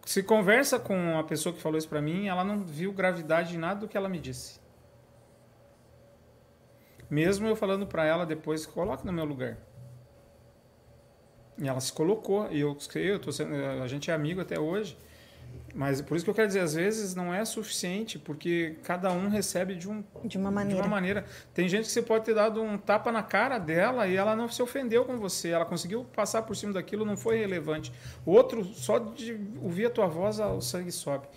Se conversa com a pessoa que falou isso para mim, ela não viu gravidade em nada do que ela me disse. Mesmo eu falando para ela depois, coloque no meu lugar. E ela se colocou. E eu, eu tô sendo, a gente é amigo até hoje. Mas por isso que eu quero dizer, às vezes não é suficiente, porque cada um recebe de, um, De uma de maneira. uma maneira. Tem gente que você pode ter dado um tapa na cara dela e ela não se ofendeu com você. Ela conseguiu passar por cima daquilo, não foi relevante. O outro, só de ouvir a tua voz, o sangue sobe.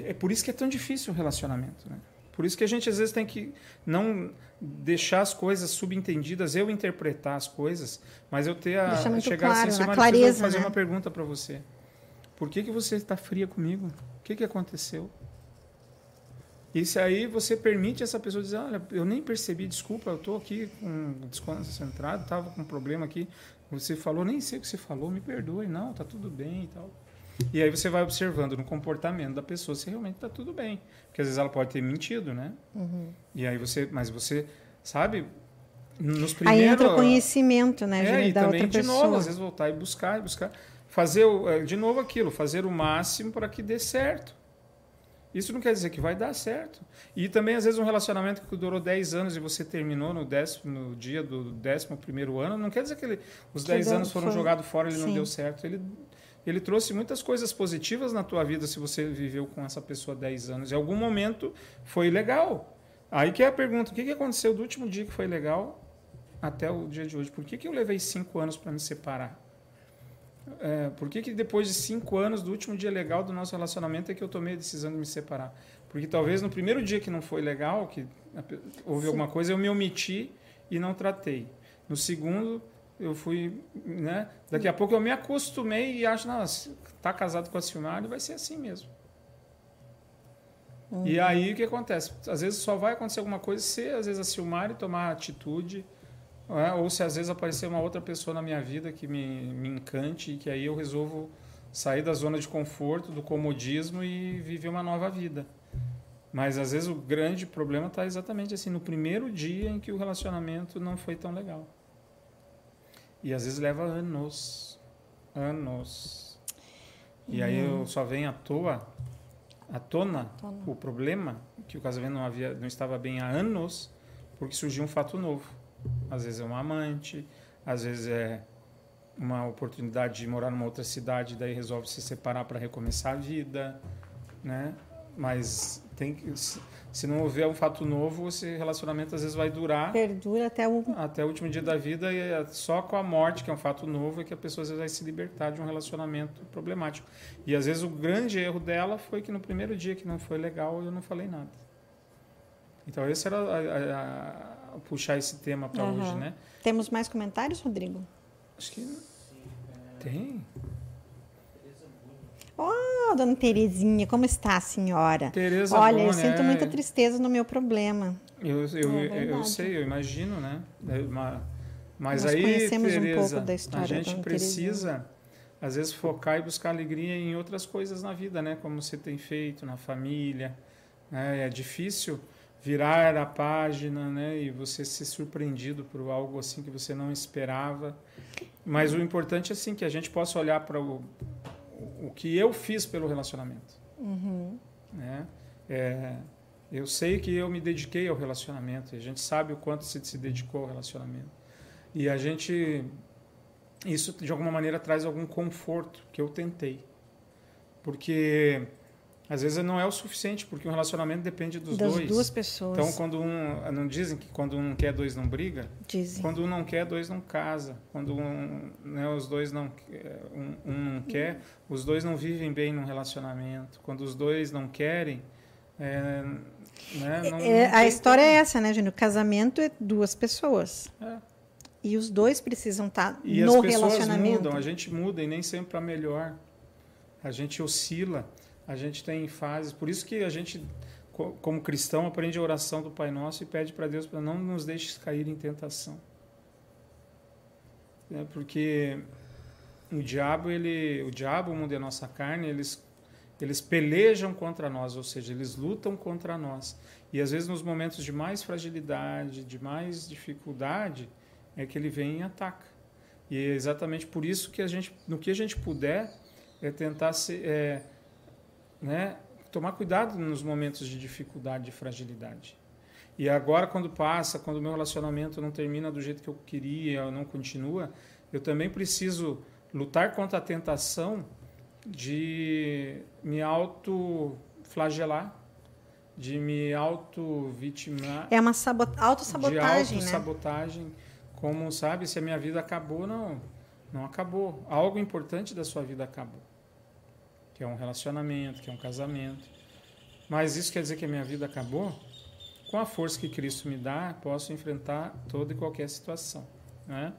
É por isso que é tão difícil o relacionamento. Né? Por isso que a gente às vezes tem que não deixar as coisas subentendidas, eu interpretar as coisas, mas eu ter a chegar claro, assim, "Silmara, clareza, preciso fazer né? uma pergunta para você. Por que, que você está fria comigo? O que, que aconteceu? Isso aí você permite essa pessoa dizer, olha, eu nem percebi, desculpa, eu estou aqui com desconcentrado, estava com um problema aqui. Você falou, nem sei o que você falou, me perdoe, não, tá tudo bem e tal. E aí você vai observando no comportamento da pessoa se realmente está tudo bem. Porque às vezes ela pode ter mentido, né? Uhum. E aí você, mas você, sabe, nos Aí primeiros... entra o conhecimento, né, É, e da também outra de pessoa. novo, às vezes voltar e buscar, e buscar. Fazer, o- é, de novo aquilo, fazer o máximo para que dê certo. Isso não quer dizer que vai dar certo. E também, às vezes, um relacionamento que durou 10 anos e você terminou no, décimo, no dia do décimo primeiro ano, não quer dizer que ele- os Que 10 deu- anos foram jogados fora e ele não sim. deu certo. Ele, ele trouxe muitas coisas positivas na tua vida se você viveu com essa pessoa 10 anos. Em algum momento foi legal. Aí que é a pergunta, o que que aconteceu do último dia que foi legal até o dia de hoje? Por que, que eu levei cinco anos para me separar? É, por que, que depois de cinco anos do último dia legal do nosso relacionamento é que eu tomei a decisão de me separar? Porque talvez no primeiro dia que não foi legal, que houve Sim. alguma coisa, eu me omiti e não tratei. No segundo, eu fui, né? Daqui a pouco eu me acostumei e acho, nossa, tá casado com a Silmara, vai ser assim mesmo. E aí o que acontece? Às vezes só vai acontecer alguma coisa se às vezes a Silmari tomar atitude, né? ou se às vezes aparecer uma outra pessoa na minha vida que me, me encante e que aí eu resolvo sair da zona de conforto, do comodismo e viver uma nova vida. Mas às vezes o grande problema está exatamente assim, no primeiro dia em que o relacionamento não foi tão legal. E às vezes leva anos. Anos. E aí eu só vem à toa, à tona, Tona. o problema que o casamento não, havia, não estava bem há anos, porque surgiu um fato novo. Às vezes é um amante, às vezes é uma oportunidade de morar numa outra cidade, daí resolve se separar para recomeçar a vida, né? Mas tem que, se, não houver um fato novo, esse relacionamento às vezes vai durar Perdura até o. até o último dia da vida e é só com a morte, que é um fato novo, é que a pessoa às vezes vai se libertar de um relacionamento problemático. E às vezes o grande erro dela foi que no primeiro dia que não foi legal, eu não falei nada. Então esse era a- a- a- puxar esse tema para Aham. hoje, né? Temos mais comentários, Rodrigo? Acho que tem. Oh, dona Terezinha, como está a senhora? Tereza Olha, eu Boni, sinto é, muita tristeza no meu problema. Eu, eu, É eu sei, eu imagino, né? É uma- Mas Nós aí, conhecemos um Tereza, pouco da história a gente precisa, às vezes, focar e buscar alegria em outras coisas na vida, né? Como você tem feito na família. Né? É difícil virar a página, né? E você ser surpreendido por algo assim que você não esperava. Mas o importante é assim que a gente possa olhar para o, o que eu fiz pelo relacionamento Uhum. né? É, eu sei que eu me dediquei ao relacionamento, a gente sabe o quanto se, se dedicou ao relacionamento. E a gente, isso de alguma maneira traz algum conforto que eu tentei. Porque às vezes não é o suficiente, porque um relacionamento depende dos das dois. duas pessoas. Então, quando um. Não dizem que quando um quer, dois não briga? dizem. Quando um não quer, dois não casa. Quando um, né, os dois não, um, um não quer, os dois não vivem bem num relacionamento. Quando os dois não querem, é, né, não, É, não a história é como. essa, né, Júnior? Casamento é duas pessoas. É. E os dois precisam estar E no as pessoas relacionamento. mudam, a gente muda e nem sempre para melhor. A gente oscila, a gente tem fases. Por isso que a gente, como cristão, aprende a oração do Pai Nosso e pede para Deus para não nos deixe cair em tentação. É porque o diabo, ele, o diabo, o mundo e a nossa carne, eles eles pelejam contra nós, ou seja, eles lutam contra nós. E às vezes nos momentos de mais fragilidade, de mais dificuldade, é que ele vem e ataca. E é exatamente por isso que a gente, no que a gente puder, é tentar se, é, né, tomar cuidado nos momentos de dificuldade, de fragilidade. E agora, quando passa, quando o meu relacionamento não termina do jeito que eu queria, não continua, eu também preciso lutar contra a tentação de me auto-flagelar, de me auto-vitimar. É uma auto-sabotagem, De auto-sabotagem, né? como, sabe, se a minha vida acabou, não, não acabou. Algo importante da sua vida acabou. Que é um relacionamento, que é um casamento. Mas isso quer dizer que a minha vida acabou? Com a força que Cristo me dá, posso enfrentar toda e qualquer situação. Né?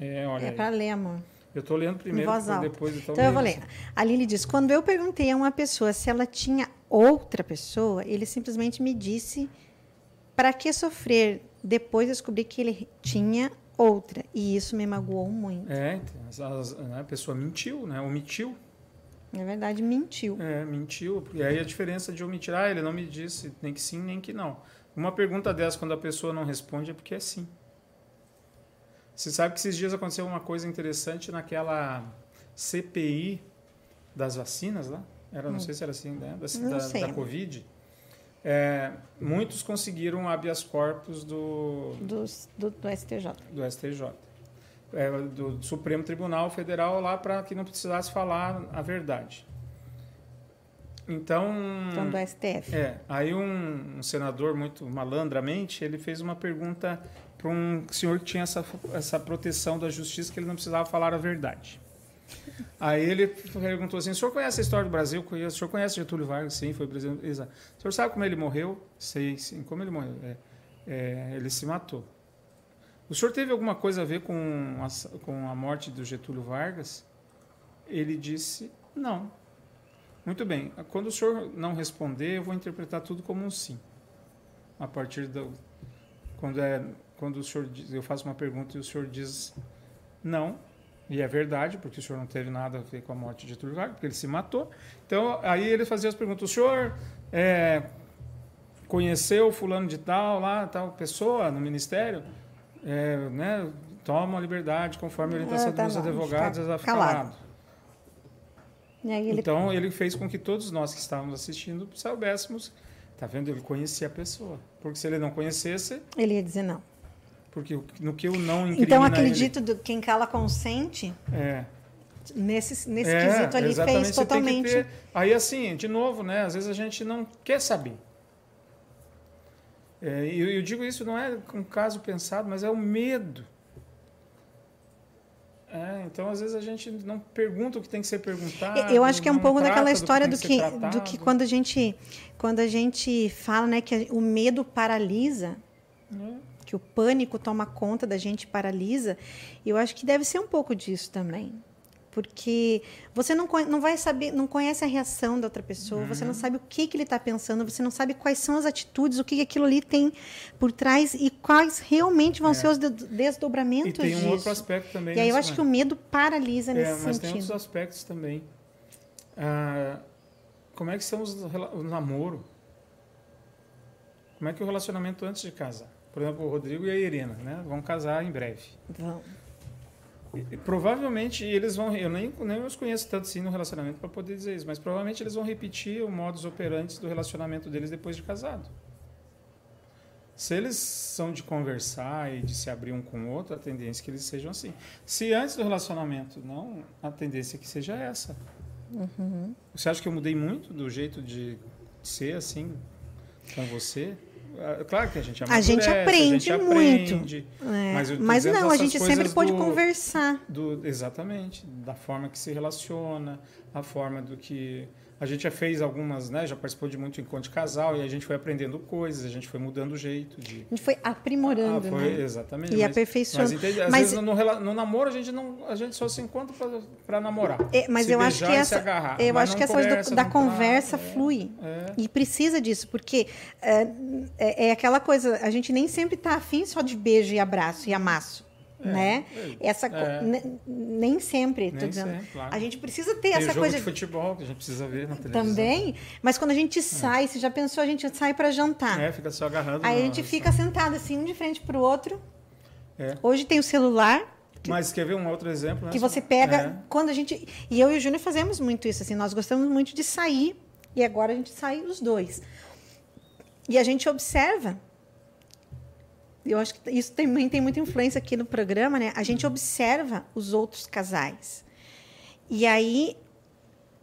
É, olha é para ler, amor. Eu estou lendo primeiro, em voz alta. depois então, então eu vou ler. A Lili diz: quando eu perguntei a uma pessoa se ela tinha outra pessoa, ele simplesmente me disse para que sofrer. Depois descobri que ele tinha outra e isso me magoou muito. É, a, a pessoa mentiu, né? Omitiu. É verdade, mentiu. É, mentiu. E aí a diferença de omitir, ah, ele não me disse nem que sim, nem que não. Uma pergunta dessa, quando a pessoa não responde, é porque é sim. Você sabe que esses dias aconteceu uma coisa interessante naquela CPI das vacinas lá? Era, não hum. sei se era assim, né? Da, da, sei. da Covid. É, muitos conseguiram habeas corpus do, do, do, do STJ. Do STJ. É, do Supremo Tribunal Federal lá para que não precisasse falar a verdade. Então. Então, do STF. É. Aí um, um senador, muito malandramente, ele fez uma pergunta para um senhor que tinha essa, essa proteção da justiça, que ele não precisava falar a verdade. Aí ele perguntou assim: o senhor conhece a história do Brasil? O senhor conhece Getúlio Vargas? Sim, foi presidente. Exato. O senhor sabe como ele morreu? Sei, sim. Como ele morreu? É, é, ele se matou. O senhor teve alguma coisa a ver com a, com a morte do Getúlio Vargas? Ele disse: não. Muito bem. Quando o senhor não responder, eu vou interpretar tudo como um sim. A partir do. Quando é quando o senhor diz, eu faço uma pergunta e o senhor diz não, e é verdade, porque o senhor não teve nada a ver com a morte de Getúlio Vargas, porque ele se matou. Então, aí ele fazia as perguntas: o senhor é, conheceu fulano de tal, lá, tal pessoa no ministério? É, né, toma a liberdade conforme a orientação é, tá dos advogados a ficar calado. Ele... Então, ele fez com que todos nós que estávamos assistindo soubéssemos. Tá vendo? Ele conhecia a pessoa. Porque se ele não conhecesse. Ele ia dizer não. Porque no que eu não Então, acredito ele... do quem cala consente. É. Nesse, nesse é, quesito ali fez totalmente. Ter... Aí, assim, de novo, né? Às vezes a gente não quer saber. É, eu, eu, digo isso não é um caso pensado, mas é o medo. É, então, às vezes, a gente não pergunta o que tem que ser perguntado. Eu acho que é um pouco daquela história do que, do que, do que quando, a gente, quando a gente fala né, que o medo paralisa. É que o pânico toma conta da gente, paralisa. Eu acho que deve ser um pouco disso também. Porque você não, não vai saber, não conhece a reação da outra pessoa, uhum. você não sabe o que, que ele está pensando, você não sabe quais são as atitudes, o que, que aquilo ali tem por trás e quais realmente vão é. ser os desdobramentos e tem um disso. outro aspecto também. E aí eu acho né? que o medo paralisa é, nesse mas sentido. tem outros aspectos também. Ah, como é que são os, o namoro? Como é que é o relacionamento antes de casar? Por exemplo, o Rodrigo e a Irina, né? Vão casar em breve. Vão. E, provavelmente eles vão. Eu nem, nem os conheço tanto assim no relacionamento para poder dizer isso, mas provavelmente eles vão repetir o modus operandi do relacionamento deles depois de casado. Se eles são de conversar e de se abrir um com o outro, a tendência é que eles sejam assim. Se antes do relacionamento não, a tendência é que seja essa. Uhum. Você acha que eu mudei muito do jeito de ser assim com você? É, claro que a gente A gente aprende a gente muito. Aprende, é. Mas, mas não, a gente sempre pode do, conversar. Do, exatamente. Da forma que se relaciona, a forma do que. A gente já fez algumas, né? Já participou de muito encontro de casal e a gente foi aprendendo coisas, a gente foi mudando o jeito de. A gente foi aprimorando, ah, foi, né? Exatamente. E mas, aperfeiçoando. Mas, às Mas- vezes no, no namoro a gente não, a gente só se encontra para namorar. É, mas Se eu acho que essa, agarrar, eu acho que essa coisa do- conversa, da conversa é. flui. É. E precisa disso, porque é, é- é aquela coisa, a gente nem sempre tá afim só de beijo e abraço e amasso, né? Essa co- É. ne- nem sempre, tô Nem dizendo. sempre, claro. A gente precisa ter Tem essa jogo coisa de futebol que a gente precisa ver na televisão. também, mas quando a gente sai, você já pensou, a gente sai para jantar. É, fica só agarrando. Aí a gente fica sentado assim, um de frente pro outro. É. Hoje tem o celular, Mas quer ver um outro exemplo? né? que você pega É. quando a gente e eu e o Júnior fazemos muito isso assim nós gostamos muito de sair e agora a gente sai os dois e a gente observa eu acho que isso também tem muita influência aqui no programa né a gente observa os outros casais e aí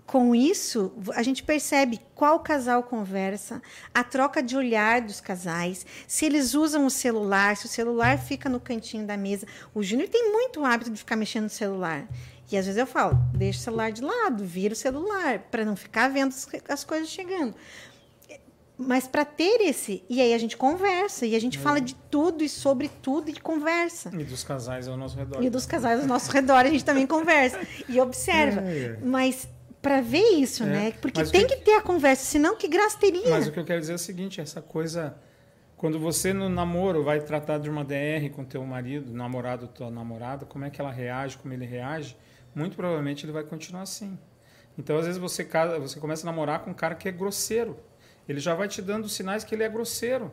com isso, a gente percebe qual casal conversa, a troca de olhar dos casais, se eles usam o celular, se o celular fica no cantinho da mesa. O Júnior tem muito hábito de ficar mexendo no celular. E às vezes eu falo, deixa o celular de lado, vira o celular, para não ficar vendo as- as coisas chegando. Mas para ter esse. E aí a gente conversa, e a gente fala de tudo e sobre tudo e conversa. E dos casais ao nosso redor. E dos casais ao nosso redor a gente também conversa e observa. É, é. Mas para ver isso, É, né? Porque mas tem que- que ter a conversa, senão que graça teria. Mas o que eu quero dizer é o seguinte, essa coisa... Quando você no namoro vai tratar de uma DR com teu marido, namorado, tua namorada, como é que ela reage, como ele reage, muito provavelmente ele vai continuar assim. Então, às vezes, você, casa, você começa a namorar com um cara que é grosseiro. Ele já vai te dando sinais que ele é grosseiro.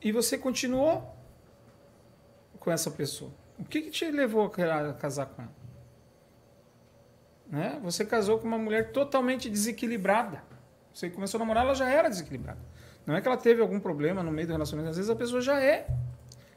E você continuou com essa pessoa. O que, que te levou a ca- a casar com ela? Né? Você casou com uma mulher totalmente desequilibrada. Você começou a namorar, ela já era desequilibrada. Não é que ela teve algum problema no meio do relacionamento, às vezes a pessoa já é.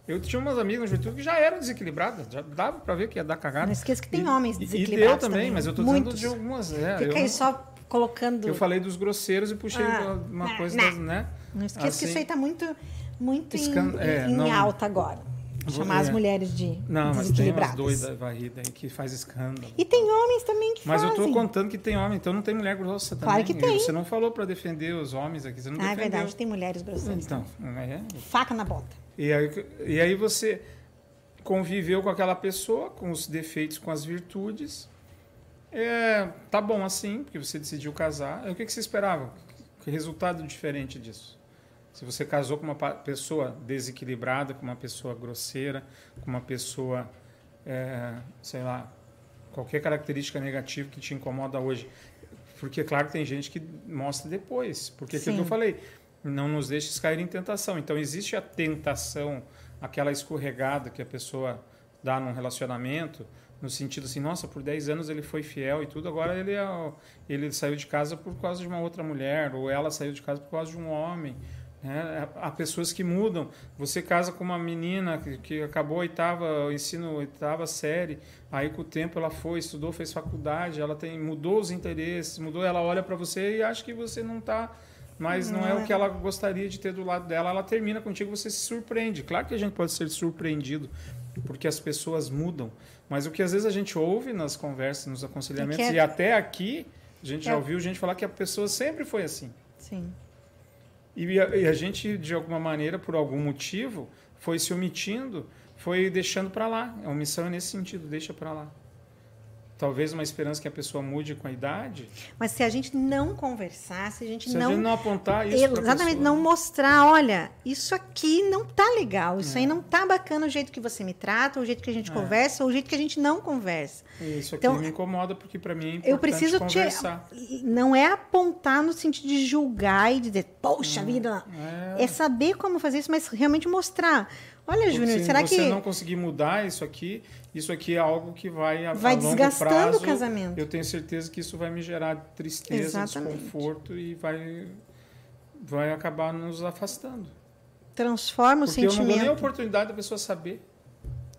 Eu tinha umas amigas na juventude que já eram desequilibradas, já dava para ver que ia dar cagada. Não esqueça que tem E- homens e- desequilibrados E eu também, também, mas eu tô muitos. dizendo de algumas. É, Fica eu, aí não- só colocando. eu falei dos grosseiros e puxei Ah, uma né, coisa né. das, né? Não esqueça que Assim, isso aí está muito, muito em, Escan- é, em não- alta agora. Vou- Chamar as é. mulheres de Não, mas tem umas doidas varridas aí que faz escândalo. E tem homens também que Mas eu fazem. tô contando que tem homem, então não tem mulher grossa também. Claro que tem. Você não falou para defender os homens aqui, você não Ah, é defendeu. verdade, tem mulheres grosseiras. Então, é. Faca na bota. E aí, e aí você conviveu com aquela pessoa, com os defeitos, com as virtudes. É, tá bom assim, porque você decidiu casar. O que, que você esperava? Que resultado diferente disso? Se você casou com uma pessoa desequilibrada, com uma pessoa grosseira, com uma pessoa, é, sei lá, qualquer característica negativa que te incomoda hoje. Porque, claro, tem gente que mostra depois. Porque aquilo que eu falei, não nos deixes cair em tentação. Então, existe a tentação, aquela escorregada que a pessoa dá num relacionamento, no sentido assim, nossa, por 10 anos ele foi fiel e tudo, agora ele, é, ele saiu de casa por causa de uma outra mulher, ou ela saiu de casa por causa de um homem. né? Há pessoas que mudam. Você casa com uma menina que, que acabou a oitava, o ensino oitava série, aí com o tempo ela foi, estudou, fez faculdade, ela tem mudou os interesses, mudou, ela olha para você e acha que você não está mas não, é o que ela gostaria de ter do lado dela. Ela termina contigo, você se surpreende. Claro que a gente pode ser surpreendido, porque as pessoas mudam. Mas o que às vezes a gente ouve nas conversas, nos aconselhamentos, É que é- e até aqui, a gente já É- ouviu gente falar que a pessoa sempre foi assim. Sim. E a, e a gente, de alguma maneira, por algum motivo, foi se omitindo, foi deixando para lá. A omissão é nesse sentido, deixa para lá. Talvez uma esperança que a pessoa mude com a idade. Mas se a gente não conversar, se a gente Se a não. gente não apontar isso Exatamente, não mostrar, olha, isso aqui não tá legal, isso É. aí não tá bacana o jeito que você me trata, o jeito que a gente conversa, ou o jeito que a gente não conversa. Isso aqui Então, me incomoda porque para mim é importante Eu preciso te. conversar. Não é apontar no sentido de julgar e dizer, poxa vida. É, É saber como fazer isso, mas realmente mostrar. Olha, porque Júnior, se será você que não conseguir mudar isso aqui, isso aqui é algo que vai a, vai a desgastando prazo, o casamento? Eu tenho certeza que isso vai me gerar tristeza, Exatamente. desconforto e vai vai acabar nos afastando. Transforma o Porque eu não dou nem a sentimento. oportunidade da pessoa saber.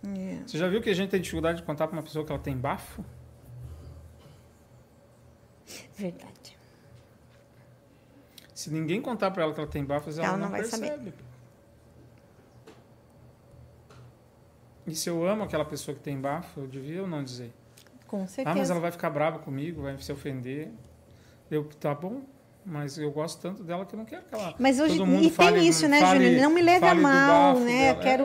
É. Você já viu que a gente tem dificuldade de contar para uma pessoa que ela tem bafo? Verdade. Se ninguém contar para ela que ela tem bafo, ela, Ela não, não vai percebe. E se eu amo aquela pessoa que tem bafo, eu devia ou não dizer? Com Ah, mas certeza. ela vai ficar brava comigo, vai se ofender. Eu, tá bom, mas eu gosto tanto dela que eu não quero que ela. Mas hoje e fale- tem isso, né, fale- Júnior? Não me leve a mal, né? Eu dela. quero.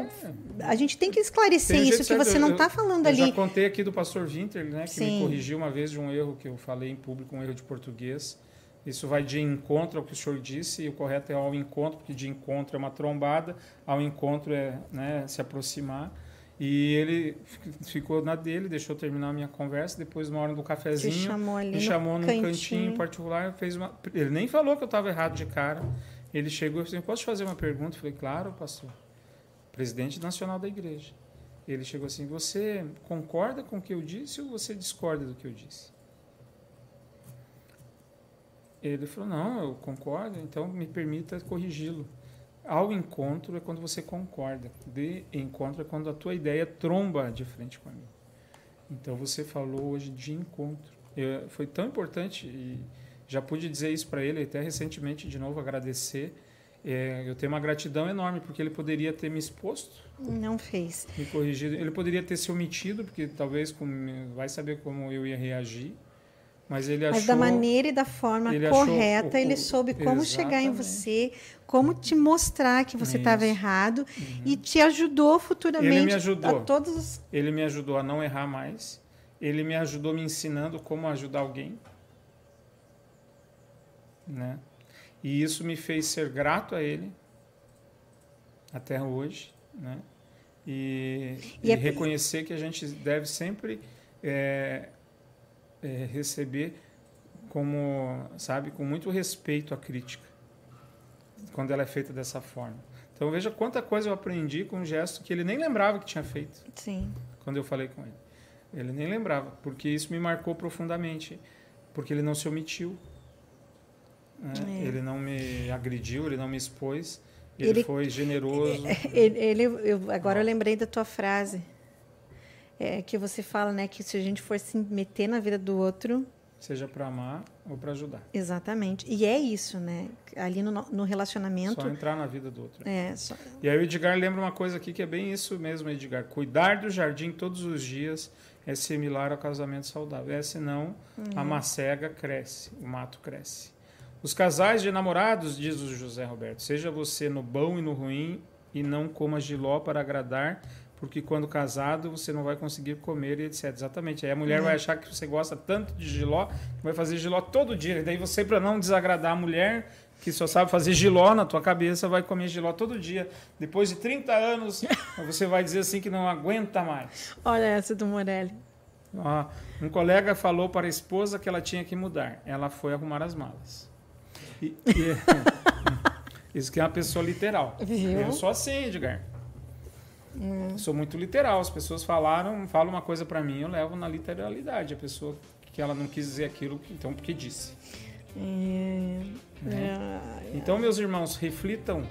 É. A gente tem que esclarecer Tem isso que você não Eu- está falando eu ali. já contei aqui do pastor Winter, né, que Sim. me corrigiu uma vez de um erro que eu falei em público, um erro de português. Isso vai de encontro ao que o senhor disse, e o correto é ao encontro, porque de encontro é uma trombada, ao encontro é né, se aproximar. E ele fi- ficou na dele, deixou terminar a minha conversa, depois, na hora do Te cafezinho, chamou ali me no chamou num cantinho, cantinho. particular, fez uma. Ele nem falou que eu estava errado de cara. Ele chegou e falou: assim, Posso te fazer uma pergunta? Eu falei: Claro, pastor. Presidente nacional da igreja. Ele chegou assim: Você concorda com o que eu disse ou você discorda do que eu disse? Ele falou: Não, eu concordo, então me permita corrigi-lo. Ao encontro é quando você concorda. De encontro é quando a tua ideia tromba de frente com a minha. Então você falou hoje de encontro. Eu- foi tão importante e já pude dizer isso para ele até recentemente de novo agradecer. É, eu tenho uma gratidão enorme porque ele poderia ter me exposto, Não fez. me corrigido. Ele poderia ter se omitido porque talvez com, vai saber como eu ia reagir. Mas ele Mas achou da maneira e da forma ele correta, o- ele soube como chegar em Exatamente. você, como te mostrar que você estava errado e te ajudou futuramente Ele me ajudou. a todos os Ele me ajudou a não errar mais. Ele me ajudou me ensinando como ajudar alguém. Né? E isso me fez ser grato a ele até hoje. Né? E, E e é- reconhecer que a gente deve sempre é, é, receber como, sabe, com muito respeito a crítica, quando ela é feita dessa forma. Então veja quanta coisa eu aprendi com um gesto que ele nem lembrava que tinha feito Sim. quando eu falei com ele. Ele nem lembrava, porque isso me marcou profundamente, porque ele não se omitiu, né? É. ele não me agrediu, ele não me expôs, ele, Ele- foi generoso. Ele, ele- eu- agora eu lembrei da tua frase. É, que você fala, né, que se a gente for se meter na vida do outro, seja para amar ou para ajudar. exatamente. E é isso, né? Ali no, no relacionamento, Só entrar na vida do outro. é, só- E aí o Edgar lembra uma coisa aqui que é bem isso mesmo, Edgar. Cuidar do jardim todos os dias é similar ao casamento saudável. É, senão a macega cresce, o mato cresce. Os casais de namorados, diz o José Roberto, seja você no bom e no ruim e não coma giló para agradar, porque quando casado você não vai conseguir comer e etc. Exatamente. Aí a mulher vai achar que você gosta tanto de giló, que vai fazer giló todo dia. E daí você, para não desagradar a mulher, que só sabe fazer giló na tua cabeça, vai comer giló todo dia. Depois de 30 anos, você vai dizer assim que não aguenta mais. Olha essa do Morelli. Ó, um colega falou para a esposa que ela tinha que mudar. Ela foi arrumar as malas. E- e- isso que é uma pessoa literal. Viu? Eu sou assim, Edgar. Sou muito literal. As pessoas falaram, falam uma coisa para mim, eu levo na literalidade. A pessoa que ela não quis dizer aquilo, então porque disse. É, Né? é, Então, meus irmãos, reflitam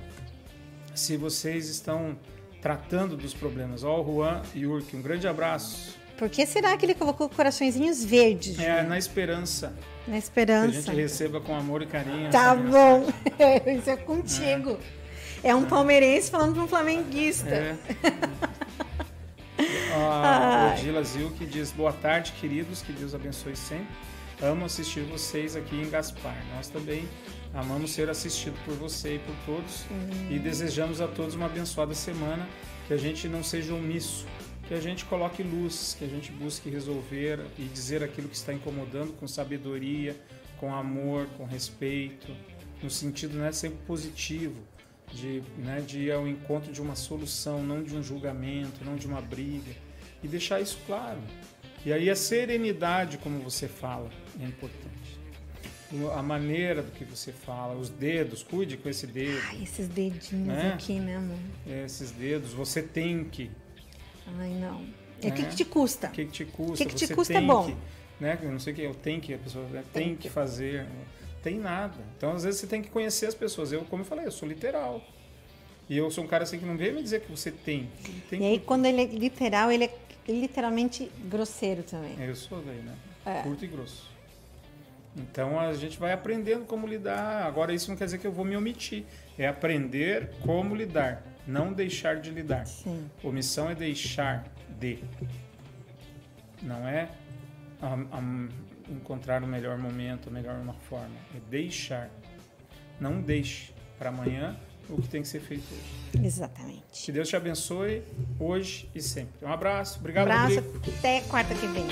se vocês estão tratando dos problemas. Ó, o Juan Yurk, um grande abraço. Por que será que ele colocou coraçõezinhos verdes? É Júnior? na esperança Na que a esperança. gente receba com amor e carinho. Tá bom. Isso é contigo. É, um palmeirense falando para um flamenguista. É. A Odila Zilke diz: Boa tarde, queridos, que Deus abençoe sempre. Amo assistir vocês aqui em Gaspar. Nós também amamos ser assistidos por você e por todos. E desejamos a todos uma abençoada semana. Que a gente não seja omisso, que a gente coloque luz, que a gente busque resolver e dizer aquilo que está incomodando com sabedoria, com amor, com respeito, no sentido né, sempre positivo de, né, de ir ao encontro de uma solução, não de um julgamento, não de uma briga, e deixar isso claro. E aí a serenidade, como você fala, é importante. A maneira do que você fala, os dedos, cuide com esse dedo, Ai, esses dedinhos Né? aqui, né, amor? esses dedos, você tem que. Ai, não. E o que, É. que te custa? O que, que te custa? O que que te custa é bom. Que, né? Eu não sei o que eu tenho que, a pessoa né, tem, Tem que que. fazer. Tem nada. Então, às vezes, você tem que conhecer as pessoas. Eu, como eu falei, eu sou literal. E eu sou um cara assim que não vem me dizer que você tem. tem E aí, que- quando ele é literal, ele é literalmente grosseiro também. Eu sou daí, né? É. Curto e grosso. Então a gente vai aprendendo como lidar. Agora isso não quer dizer que eu vou me omitir. É aprender como lidar, não deixar de lidar. Sim. Omissão é deixar de. Não é am- am- encontrar o melhor momento, a melhor forma. É deixar. Não deixe para amanhã o que tem que ser feito hoje. Exatamente. Que Deus te abençoe hoje e sempre. Um abraço. Obrigado, um abraço. Rodrigo. Até quarta que vem.